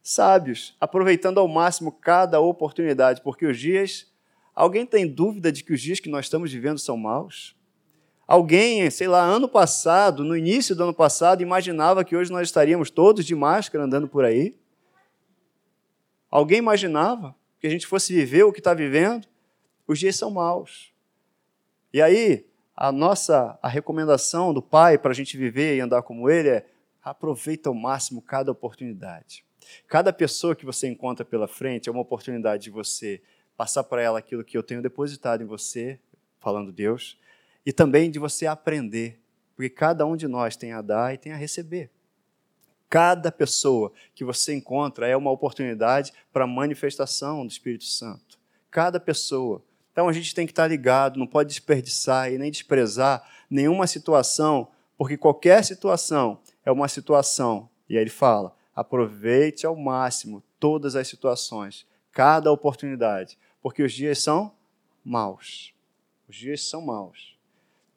[SPEAKER 1] sábios, aproveitando ao máximo cada oportunidade, porque os dias Alguém tem dúvida de que os dias que nós estamos vivendo são maus? Alguém, sei lá, ano passado, no início do ano passado, imaginava que hoje nós estaríamos todos de máscara andando por aí? Alguém imaginava que a gente fosse viver o que está vivendo? Os dias são maus. E aí, a nossa a recomendação do Pai para a gente viver e andar como Ele é aproveita ao máximo cada oportunidade. Cada pessoa que você encontra pela frente é uma oportunidade de você passar para ela aquilo que eu tenho depositado em você, falando Deus, e também de você aprender, porque cada um de nós tem a dar e tem a receber. Cada pessoa que você encontra é uma oportunidade para a manifestação do Espírito Santo. Cada pessoa. Então a gente tem que estar ligado, não pode desperdiçar e nem desprezar nenhuma situação, porque qualquer situação é uma situação. E aí ele fala: aproveite ao máximo todas as situações, cada oportunidade, porque os dias são maus. Os dias são maus.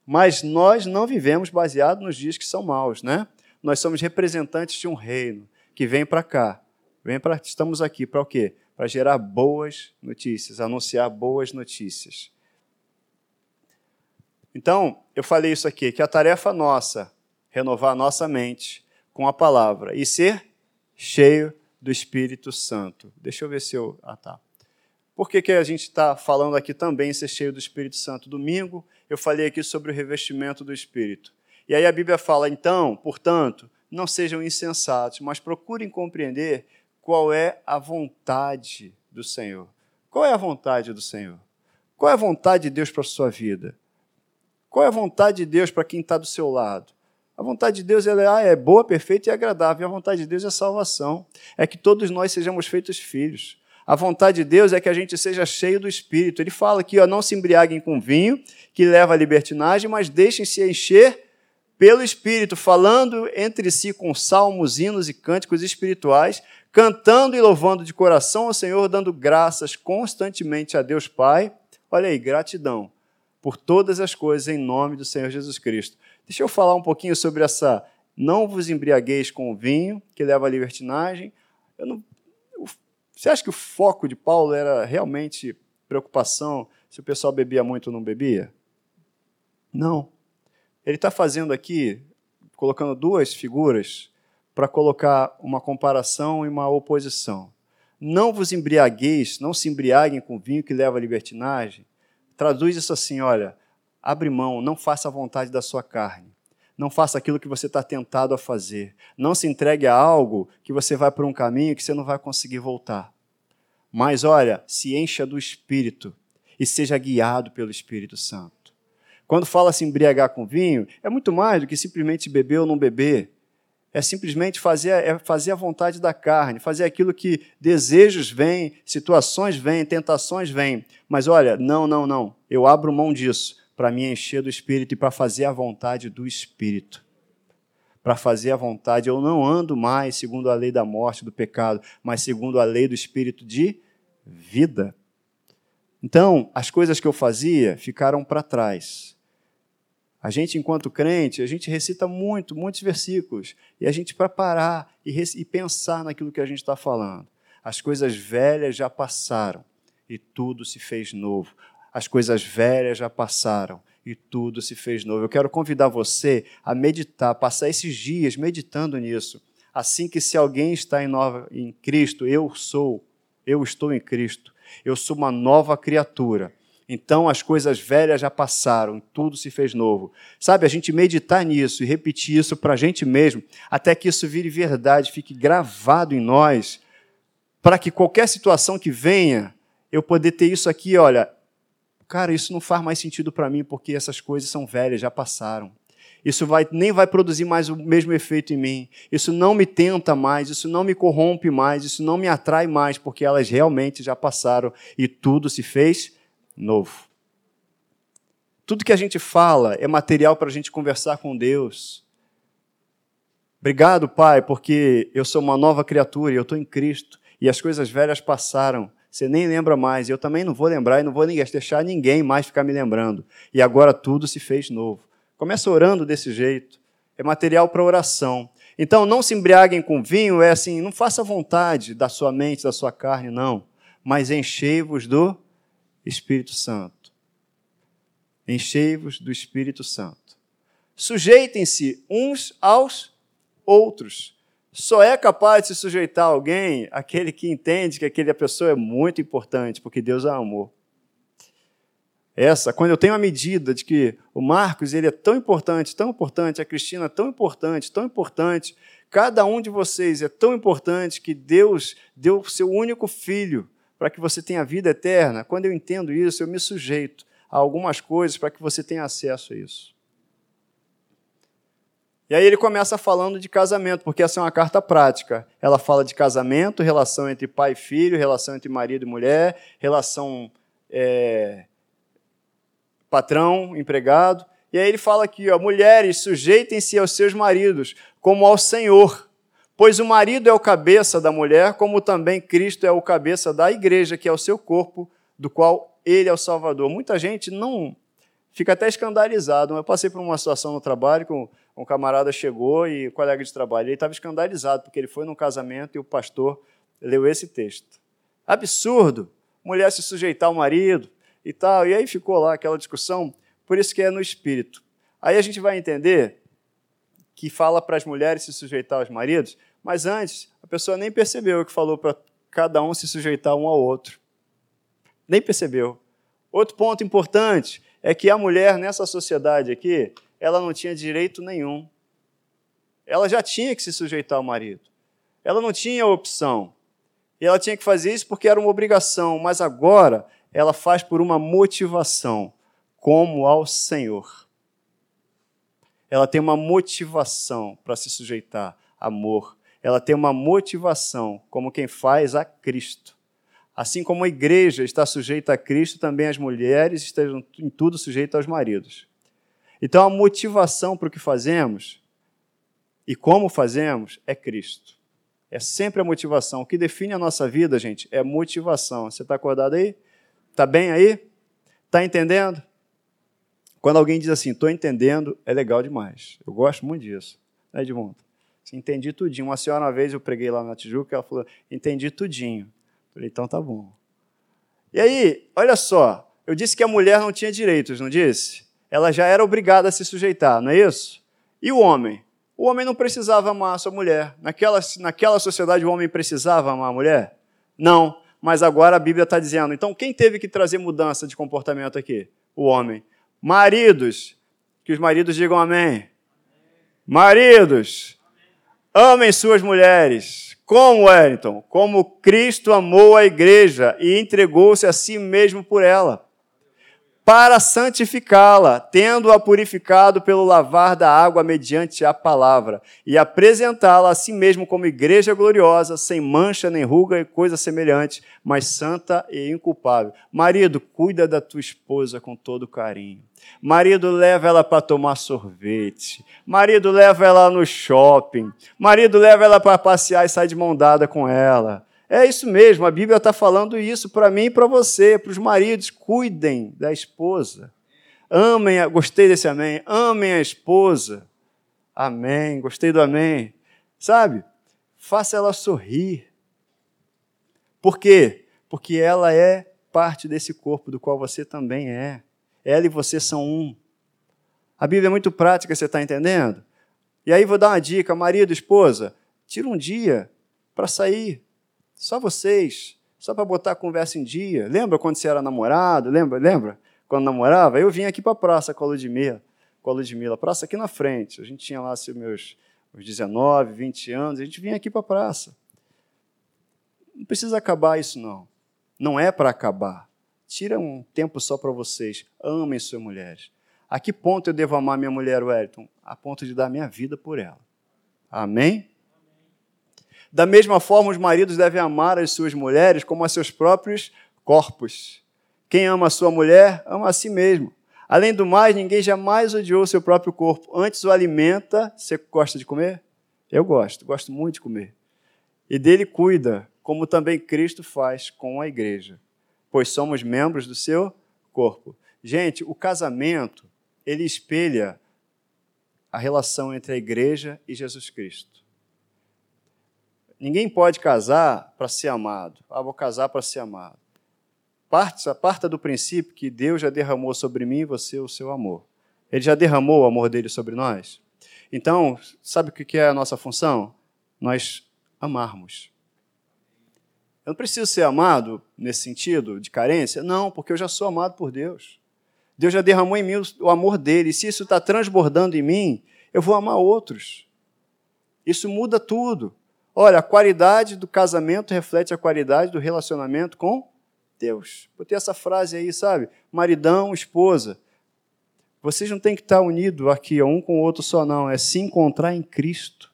[SPEAKER 1] Mas nós não vivemos baseado nos dias que são maus, né? Nós somos representantes de um reino que vem para cá. Vem para estamos aqui para o quê? Para gerar boas notícias, anunciar boas notícias. Então, eu falei isso aqui, que a tarefa nossa, renovar a nossa mente com a palavra e ser cheio do Espírito Santo. Deixa eu ver se eu. Ah, tá. Por que, que a gente está falando aqui também ser cheio do Espírito Santo? Domingo eu falei aqui sobre o revestimento do Espírito. E aí a Bíblia fala, então, portanto, não sejam insensatos, mas procurem compreender qual é a vontade do Senhor. Qual é a vontade do Senhor? Qual é a vontade de Deus para a sua vida? Qual é a vontade de Deus para quem está do seu lado? A vontade de Deus ela é boa, perfeita e agradável. E a vontade de Deus é salvação. É que todos nós sejamos feitos filhos. A vontade de Deus é que a gente seja cheio do Espírito. Ele fala aqui, ó, não se embriaguem com vinho, que leva à libertinagem, mas deixem-se encher pelo Espírito, falando entre si com salmos, hinos e cânticos espirituais, cantando e louvando de coração ao Senhor, dando graças constantemente a Deus Pai. Olha aí, gratidão por todas as coisas em nome do Senhor Jesus Cristo. Deixa eu falar um pouquinho sobre essa não vos embriagueis com o vinho, que leva à libertinagem. Não, você acha que o foco de Paulo era realmente preocupação se o pessoal bebia muito ou não bebia? Não. Ele está fazendo aqui, colocando duas figuras para colocar uma comparação e uma oposição. Não vos embriagueis, não se embriaguem com vinho que leva à libertinagem. Traduz isso assim: olha, abre mão, não faça a vontade da sua carne. Não faça aquilo que você está tentado a fazer. Não se entregue a algo que você vai por um caminho que você não vai conseguir voltar. Mas olha, se encha do Espírito e seja guiado pelo Espírito Santo. Quando fala se embriagar com vinho, é muito mais do que simplesmente beber ou não beber. É simplesmente fazer, é fazer a vontade da carne, fazer aquilo que desejos vêm, situações vêm, tentações vêm. Mas olha, não, não, não. Eu abro mão disso para me encher do Espírito e para fazer a vontade do Espírito. Para fazer a vontade, eu não ando mais segundo a lei da morte, do pecado, mas segundo a lei do Espírito de vida. Então, as coisas que eu fazia ficaram para trás a gente, enquanto crente, a gente recita muito, muitos versículos, e a gente para parar e, e pensar naquilo que a gente está falando. As coisas velhas já passaram e tudo se fez novo. As coisas velhas já passaram e tudo se fez novo. Eu quero convidar você a meditar, passar esses dias meditando nisso. Assim que se alguém está em, nova, em Cristo, eu sou, eu estou em Cristo, eu sou uma nova criatura. Então as coisas velhas já passaram, tudo se fez novo. Sabe, a gente meditar nisso e repetir isso para a gente mesmo, até que isso vire verdade, fique gravado em nós, para que qualquer situação que venha, eu poder ter isso aqui, olha, cara, isso não faz mais sentido para mim porque essas coisas são velhas, já passaram. Isso vai, nem vai produzir mais o mesmo efeito em mim. Isso não me tenta mais, isso não me corrompe mais, isso não me atrai mais, porque elas realmente já passaram e tudo se fez novo. Tudo que a gente fala é material para a gente conversar com Deus. Obrigado, Pai, porque eu sou uma nova criatura e eu estou em Cristo e as coisas velhas passaram. Você nem lembra mais, eu também não vou lembrar e não vou deixar ninguém mais ficar me lembrando. E agora tudo se fez novo. Começa orando desse jeito. É material para oração. Então não se embriaguem com vinho, é assim, não faça vontade da sua mente, da sua carne, não. Mas enchei-vos do Espírito Santo. Enchei-vos do Espírito Santo. Sujeitem-se uns aos outros. Só é capaz de se sujeitar alguém aquele que entende que aquela pessoa é muito importante, porque Deus a amou. Essa, quando eu tenho a medida de que o Marcos ele é tão importante, tão importante, a Cristina é tão importante, tão importante, cada um de vocês é tão importante que Deus deu o seu único filho para que você tenha vida eterna, quando eu entendo isso, eu me sujeito a algumas coisas para que você tenha acesso a isso. E aí ele começa falando de casamento, porque essa é uma carta prática. Ela fala de casamento, relação entre pai e filho, relação entre marido e mulher, relação é, patrão, empregado. E aí ele fala aqui, ó, mulheres, sujeitem-se aos seus maridos, como ao Senhor Pois o marido é o cabeça da mulher, como também Cristo é o cabeça da igreja, que é o seu corpo, do qual ele é o Salvador. Muita gente não fica até escandalizado. Eu passei por uma situação no trabalho com um camarada chegou e um colega de trabalho, ele estava escandalizado porque ele foi num casamento e o pastor leu esse texto. Absurdo! Mulher se sujeitar ao marido e tal. E aí ficou lá aquela discussão, por isso que é no espírito. Aí a gente vai entender que fala para as mulheres se sujeitar aos maridos, mas antes, a pessoa nem percebeu que falou para cada um se sujeitar um ao outro. Nem percebeu. Outro ponto importante é que a mulher nessa sociedade aqui, ela não tinha direito nenhum. Ela já tinha que se sujeitar ao marido. Ela não tinha opção. E ela tinha que fazer isso porque era uma obrigação, mas agora ela faz por uma motivação, como ao Senhor. Ela tem uma motivação para se sujeitar, amor. Ela tem uma motivação como quem faz a Cristo. Assim como a igreja está sujeita a Cristo, também as mulheres estejam em tudo sujeitas aos maridos. Então a motivação para o que fazemos e como fazemos é Cristo. É sempre a motivação. O que define a nossa vida, gente, é motivação. Você está acordado aí? Está bem aí? Está entendendo? Quando alguém diz assim, estou entendendo, é legal demais. Eu gosto muito disso. Né, Edmundo? Entendi tudinho. Uma senhora, uma vez, eu preguei lá na Tijuca, ela falou, entendi tudinho. Falei, então tá bom. E aí, olha só, eu disse que a mulher não tinha direitos, não disse? Ela já era obrigada a se sujeitar, não é isso? E o homem? O homem não precisava amar a sua mulher. Naquela, naquela sociedade, o homem precisava amar a mulher? Não. Mas agora a Bíblia está dizendo. Então, quem teve que trazer mudança de comportamento aqui? O homem. Maridos, que os maridos digam amém. Maridos, amem suas mulheres. Como, Wellington? Como Cristo amou a igreja e entregou-se a si mesmo por ela para santificá-la, tendo-a purificado pelo lavar da água mediante a palavra, e apresentá-la a si mesmo como igreja gloriosa, sem mancha nem ruga e coisa semelhante, mas santa e inculpável. Marido, cuida da tua esposa com todo carinho. Marido, leva ela para tomar sorvete. Marido, leva ela no shopping. Marido, leva ela para passear e sai de mão dada com ela. É isso mesmo, a Bíblia está falando isso para mim e para você, para os maridos. Cuidem da esposa. Amem, a... gostei desse amém. Amem a esposa. Amém, gostei do amém. Sabe? Faça ela sorrir. Por quê? Porque ela é parte desse corpo do qual você também é. Ela e você são um. A Bíblia é muito prática, você está entendendo? E aí vou dar uma dica, marido, esposa, tira um dia para sair, só vocês, só para botar a conversa em dia. Lembra quando você era namorado? Lembra? Lembra? Quando namorava? Eu vinha aqui para a praça com a Ludmilla, com a Ludmilla, praça aqui na frente. A gente tinha lá assim, meus, meus 19, 20 anos, a gente vinha aqui para a praça. Não precisa acabar isso, não. Não é para acabar. Tira um tempo só para vocês. Amem suas mulheres. A que ponto eu devo amar minha mulher, Wellington? A ponto de dar minha vida por ela. Amém? Da mesma forma, os maridos devem amar as suas mulheres como a seus próprios corpos. Quem ama a sua mulher, ama a si mesmo. Além do mais, ninguém jamais odiou seu próprio corpo. Antes o alimenta. Você gosta de comer? Eu gosto, gosto muito de comer. E dele cuida, como também Cristo faz com a igreja, pois somos membros do seu corpo. Gente, o casamento, ele espelha a relação entre a igreja e Jesus Cristo. Ninguém pode casar para ser amado. Ah, vou casar para ser amado. Parta, parta do princípio que Deus já derramou sobre mim e você o seu amor. Ele já derramou o amor dele sobre nós. Então, sabe o que é a nossa função? Nós amarmos. Eu não preciso ser amado nesse sentido de carência? Não, porque eu já sou amado por Deus. Deus já derramou em mim o amor dele. E se isso está transbordando em mim, eu vou amar outros. Isso muda tudo. Olha, a qualidade do casamento reflete a qualidade do relacionamento com Deus. Botei essa frase aí, sabe? Maridão, esposa. Vocês não têm que estar unidos aqui, um com o outro só, não. É se encontrar em Cristo.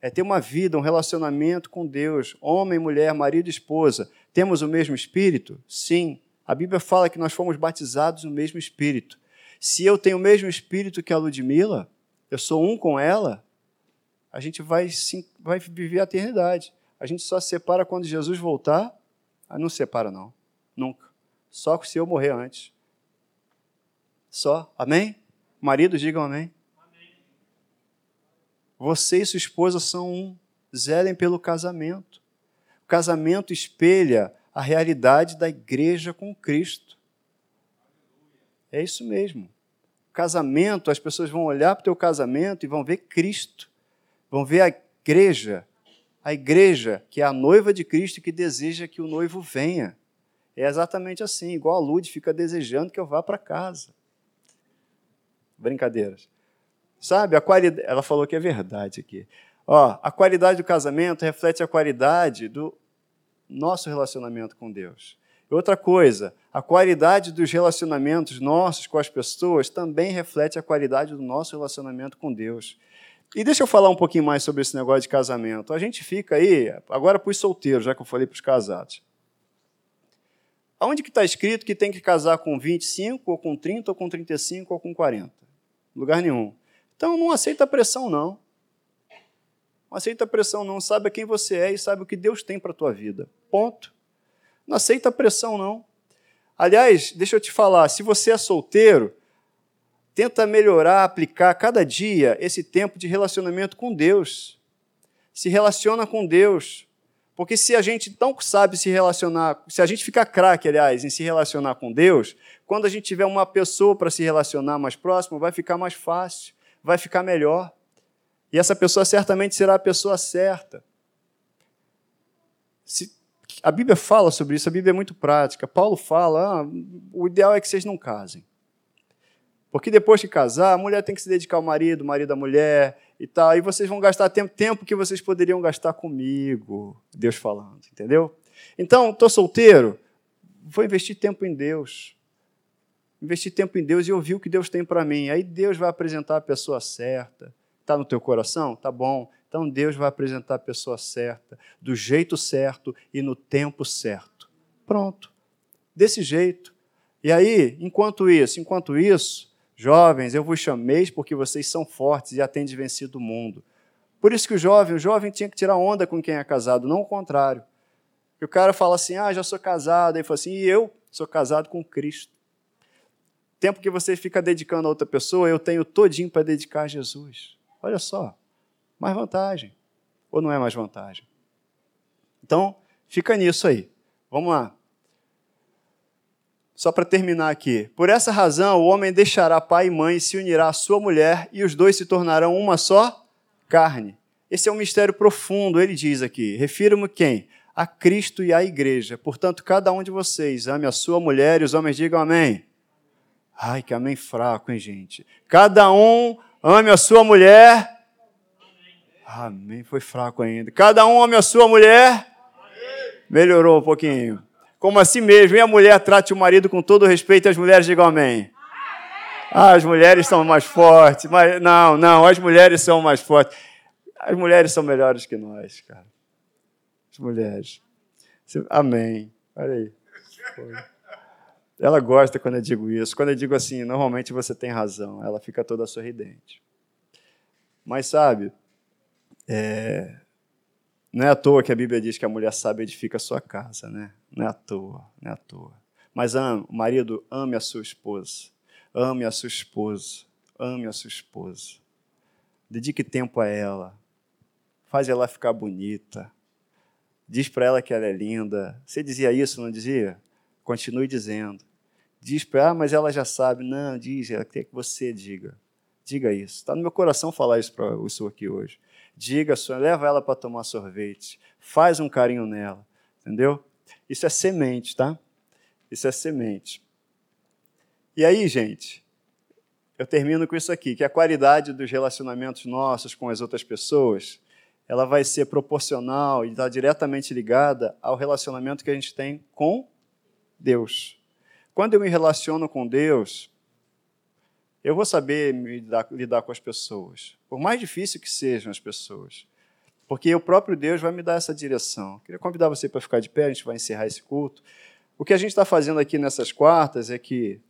[SPEAKER 1] É ter uma vida, um relacionamento com Deus. Homem, mulher, marido, esposa. Temos o mesmo espírito? Sim. A Bíblia fala que nós fomos batizados no mesmo espírito. Se eu tenho o mesmo espírito que a Ludmilla, eu sou um com ela, a gente vai, vai viver a eternidade. A gente só se separa quando Jesus voltar. Ah, não separa, não. Nunca. Só se eu morrer antes. Só. Amém? Maridos, digam amém. amém. Você e sua esposa são um. Zelem pelo casamento. O casamento espelha a realidade da igreja com Cristo. É isso mesmo. Casamento, as pessoas vão olhar para o teu casamento e vão ver Cristo vão ver a igreja, a igreja que é a noiva de Cristo que deseja que o noivo venha. É exatamente assim, igual a Lud fica desejando que eu vá para casa. Brincadeiras. Sabe, a qualidade, ela falou que é verdade aqui. Ó, a qualidade do casamento reflete a qualidade do nosso relacionamento com Deus. Outra coisa, a qualidade dos relacionamentos nossos com as pessoas também reflete a qualidade do nosso relacionamento com Deus. E deixa eu falar um pouquinho mais sobre esse negócio de casamento. A gente fica aí, agora para os solteiros, já que eu falei para os casados. Aonde que está escrito que tem que casar com 25, ou com 30, ou com 35, ou com 40? Lugar nenhum. Então não aceita pressão, não. Não aceita pressão, não. Sabe quem você é e sabe o que Deus tem para a tua vida. Ponto. Não aceita pressão, não. Aliás, deixa eu te falar, se você é solteiro, tenta melhorar, aplicar cada dia esse tempo de relacionamento com Deus. Se relaciona com Deus. Porque se a gente não sabe se relacionar, se a gente ficar craque, aliás, em se relacionar com Deus, quando a gente tiver uma pessoa para se relacionar mais próximo, vai ficar mais fácil, vai ficar melhor. E essa pessoa certamente será a pessoa certa. Se, a Bíblia fala sobre isso, a Bíblia é muito prática. Paulo fala: ah, o ideal é que vocês não casem. Porque depois de casar, a mulher tem que se dedicar ao marido, o marido à mulher, e tal. E vocês vão gastar tempo, tempo que vocês poderiam gastar comigo, Deus falando, entendeu? Então, estou solteiro, vou investir tempo em Deus. Investir tempo em Deus e ouvir o que Deus tem para mim. Aí Deus vai apresentar a pessoa certa. Está no teu coração? Tá bom. Então Deus vai apresentar a pessoa certa, do jeito certo e no tempo certo. Pronto. Desse jeito. E aí, enquanto isso, enquanto isso, Jovens, eu vos chamei porque vocês são fortes e atendem vencido o mundo. Por isso que o jovem, o jovem tinha que tirar onda com quem é casado, não o contrário. E o cara fala assim: ah, já sou casado. Aí fala assim: e eu sou casado com Cristo. Tempo que você fica dedicando a outra pessoa, eu tenho todinho para dedicar a Jesus. Olha só, mais vantagem. Ou não é mais vantagem? Então, fica nisso aí. Vamos lá. Só para terminar aqui. Por essa razão, o homem deixará pai e mãe e se unirá à sua mulher, e os dois se tornarão uma só carne. Esse é um mistério profundo, ele diz aqui. Refiro-me quem? A Cristo e à igreja. Portanto, cada um de vocês ame a sua mulher e os homens digam amém. Ai, que amém fraco, hein, gente? Cada um ame a sua mulher. Amém, foi fraco ainda. Cada um ame a sua mulher. Melhorou um pouquinho como a si mesmo, e a mulher trate o marido com todo respeito, e as mulheres digam amém. Ah, as mulheres são mais fortes, mas não, não, as mulheres são mais fortes. As mulheres são melhores que nós, cara. As mulheres. Amém. Olha aí. Ela gosta quando eu digo isso. Quando eu digo assim, normalmente você tem razão. Ela fica toda sorridente. Mas sabe, é, não é à toa que a Bíblia diz que a mulher sábia edifica a sua casa, né? Não é à toa, não é à toa. Mas ame, o marido ame a sua esposa. Ame a sua esposa. Ame a sua esposa. Dedique tempo a ela. Faz ela ficar bonita. Diz para ela que ela é linda. Você dizia isso, não dizia? Continue dizendo. Diz para ela, ah, mas ela já sabe. Não, diz, ela quer que você diga. Diga isso. Está no meu coração falar isso para isso aqui hoje. Diga, leva ela para tomar sorvete. Faz um carinho nela. Entendeu? Isso é semente, tá? Isso é semente. E aí, gente, eu termino com isso aqui, que a qualidade dos relacionamentos nossos com as outras pessoas, ela vai ser proporcional e está diretamente ligada ao relacionamento que a gente tem com Deus. Quando eu me relaciono com Deus, eu vou saber lidar, lidar com as pessoas, por mais difícil que sejam as pessoas. Porque o próprio Deus vai me dar essa direção. Queria convidar você para ficar de pé, a gente vai encerrar esse culto. O que a gente está fazendo aqui nessas quartas é que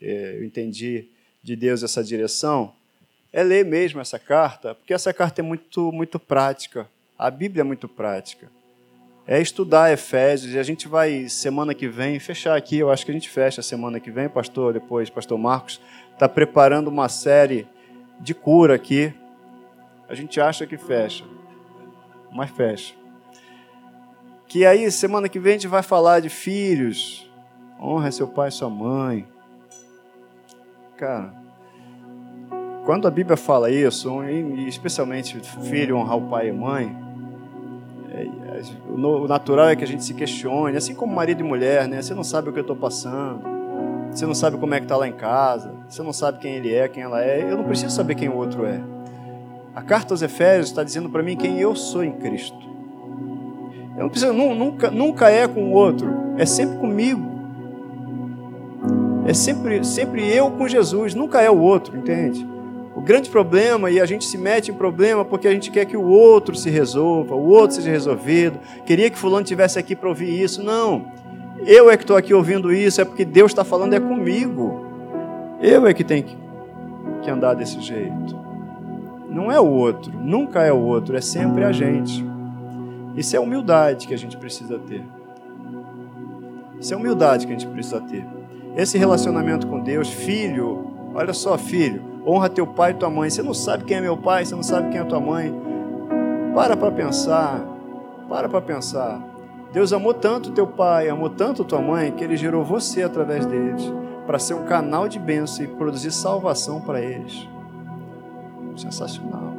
[SPEAKER 1] é, eu entendi de Deus essa direção, é ler mesmo essa carta, porque essa carta é muito, muito prática. A Bíblia é muito prática. É estudar Efésios, e a gente vai, semana que vem, fechar aqui, eu acho que a gente fecha semana que vem, pastor, depois, pastor Marcos, está preparando uma série de cura aqui. A gente acha que fecha mas fecha. Que aí, semana que vem, a gente vai falar de filhos. Honra seu pai e sua mãe. Cara, quando a Bíblia fala isso, especialmente filho honrar o pai e mãe, é, é, o natural é que a gente se questione, assim como marido e mulher, né? Você não sabe o que eu estou passando, você não sabe como é que está lá em casa, você não sabe quem ele é, quem ela é. Eu não preciso saber quem o outro é. A carta aos Efésios está dizendo para mim quem eu sou em Cristo. Eu não preciso, nunca, nunca é com o outro, é sempre comigo. É sempre, sempre eu com Jesus, nunca é o outro, entende? O grande problema, e a gente se mete em problema porque a gente quer que o outro se resolva, o outro seja resolvido. Queria que fulano tivesse aqui para ouvir isso. Não. Eu é que estou aqui ouvindo isso, é porque Deus está falando é comigo. Eu é que tenho que, andar desse jeito. Não é o outro, nunca é o outro, é sempre a gente. Isso é humildade que a gente precisa ter. Isso é humildade que a gente precisa ter. Esse relacionamento com Deus, filho, olha só, filho, honra teu pai e tua mãe. Você não sabe quem é meu pai, você não sabe quem é tua mãe. Para para pensar, para para pensar. Deus amou tanto teu pai, amou tanto tua mãe, que ele gerou você através deles, para ser um canal de bênção e produzir salvação para eles. Sensacional.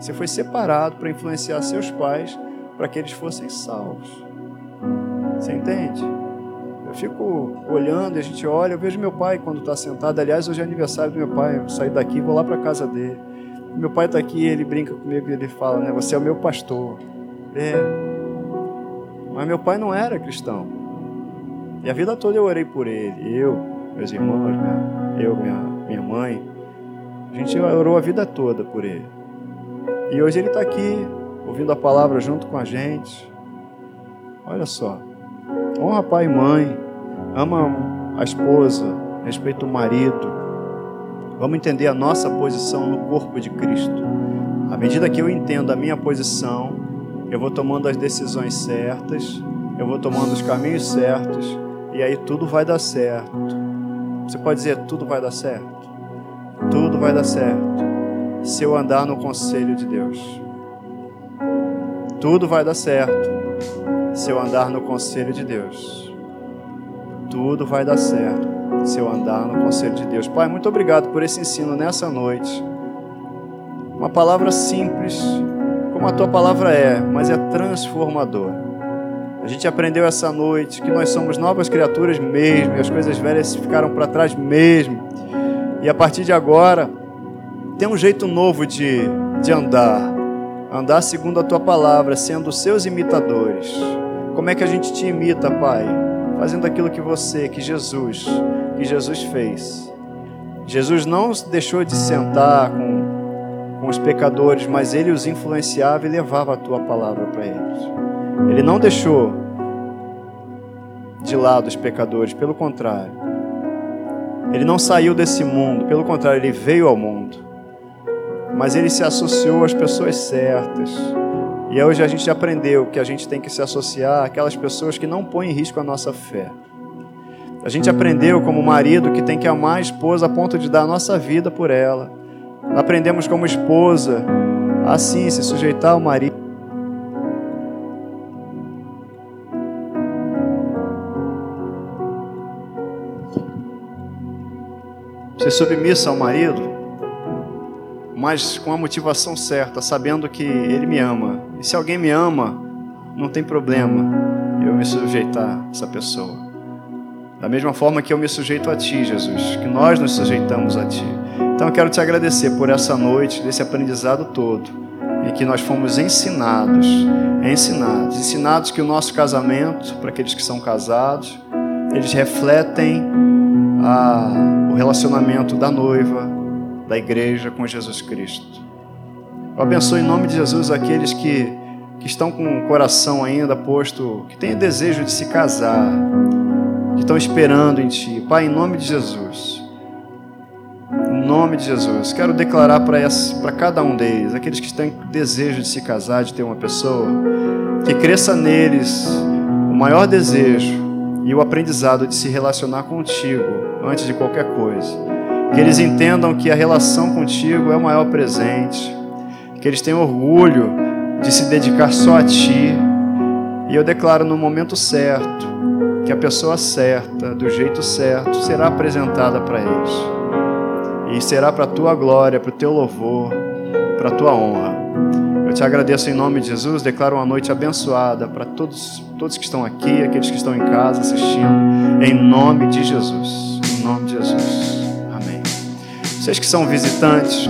[SPEAKER 1] Você foi separado para influenciar seus pais para que eles fossem salvos. Você entende? Eu fico olhando, a gente olha, eu vejo meu pai quando está sentado. Aliás, hoje é aniversário do meu pai. Eu saí daqui, vou lá para casa dele. Meu pai está aqui, ele brinca comigo e ele fala, né? Você é o meu pastor. É. Mas meu pai não era cristão. E a vida toda eu orei por ele. Eu, meus irmãos, minha, eu, minha, minha mãe. A gente orou a vida toda por ele. E hoje ele está aqui, ouvindo a palavra junto com a gente. Olha só. Honra pai e mãe ama a esposa, respeita o marido. Vamos entender a nossa posição no corpo de Cristo. À medida que eu entendo a minha posição, eu vou tomando as decisões certas, eu vou tomando os caminhos certos, e aí tudo vai dar certo. Você pode dizer: tudo vai dar certo? Tudo vai dar certo se eu andar no conselho de Deus. Tudo vai dar certo se eu andar no conselho de Deus tudo vai dar certo se eu andar no conselho de Deus. Pai, muito obrigado por esse ensino nessa noite. Uma palavra simples, como a tua palavra é, mas é transformadora. A gente aprendeu essa noite que nós somos novas criaturas mesmo, e as coisas velhas ficaram para trás mesmo. E a partir de agora, tem um jeito novo de, de andar. Andar segundo a tua palavra, sendo seus imitadores. Como é que a gente te imita, Pai? fazendo aquilo que você, que Jesus, que Jesus fez. Jesus não deixou de sentar com, com os pecadores, mas ele os influenciava e levava a tua palavra para eles. Ele não deixou de lado os pecadores, pelo contrário. Ele não saiu desse mundo, pelo contrário, ele veio ao mundo. Mas ele se associou às pessoas certas e hoje a gente aprendeu que a gente tem que se associar àquelas pessoas que não põem em risco a nossa fé. A gente aprendeu como marido que tem que amar a esposa a ponto de dar a nossa vida por ela. Aprendemos como esposa assim se sujeitar ao marido. Ser submissa ao marido mas com a motivação certa, sabendo que Ele me ama. E se alguém me ama, não tem problema eu me sujeitar a essa pessoa. Da mesma forma que eu me sujeito a Ti, Jesus, que nós nos sujeitamos a Ti. Então eu quero te agradecer por essa noite, desse aprendizado todo, em que nós fomos ensinados, ensinados, ensinados que o nosso casamento, para aqueles que são casados, eles refletem a, o relacionamento da noiva, da igreja com Jesus Cristo. Eu abençoe em nome de Jesus aqueles que, que estão com o coração ainda posto, que têm desejo de se casar, que estão esperando em Ti. Pai, em nome de Jesus. Nome de Jesus. Quero declarar para cada um deles, aqueles que têm desejo de se casar, de ter uma pessoa, que cresça neles o maior desejo e o aprendizado de se relacionar contigo antes de qualquer coisa que eles entendam que a relação contigo é o maior presente, que eles tenham orgulho de se dedicar só a ti. E eu declaro no momento certo que a pessoa certa, do jeito certo, será apresentada para eles. E será para a tua glória, para o teu louvor, para a tua honra. Eu te agradeço em nome de Jesus, declaro uma noite abençoada para todos, todos que estão aqui, aqueles que estão em casa assistindo, em nome de Jesus. Em nome de Jesus. Vocês que são visitantes,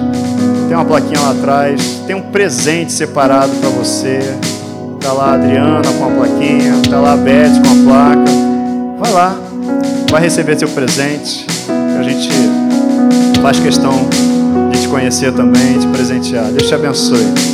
[SPEAKER 1] tem uma plaquinha lá atrás, tem um presente separado para você. Está lá a Adriana com a plaquinha, está lá a Beth com a placa. Vai lá, vai receber seu presente. A gente faz questão de te conhecer também, te presentear. Deus te abençoe.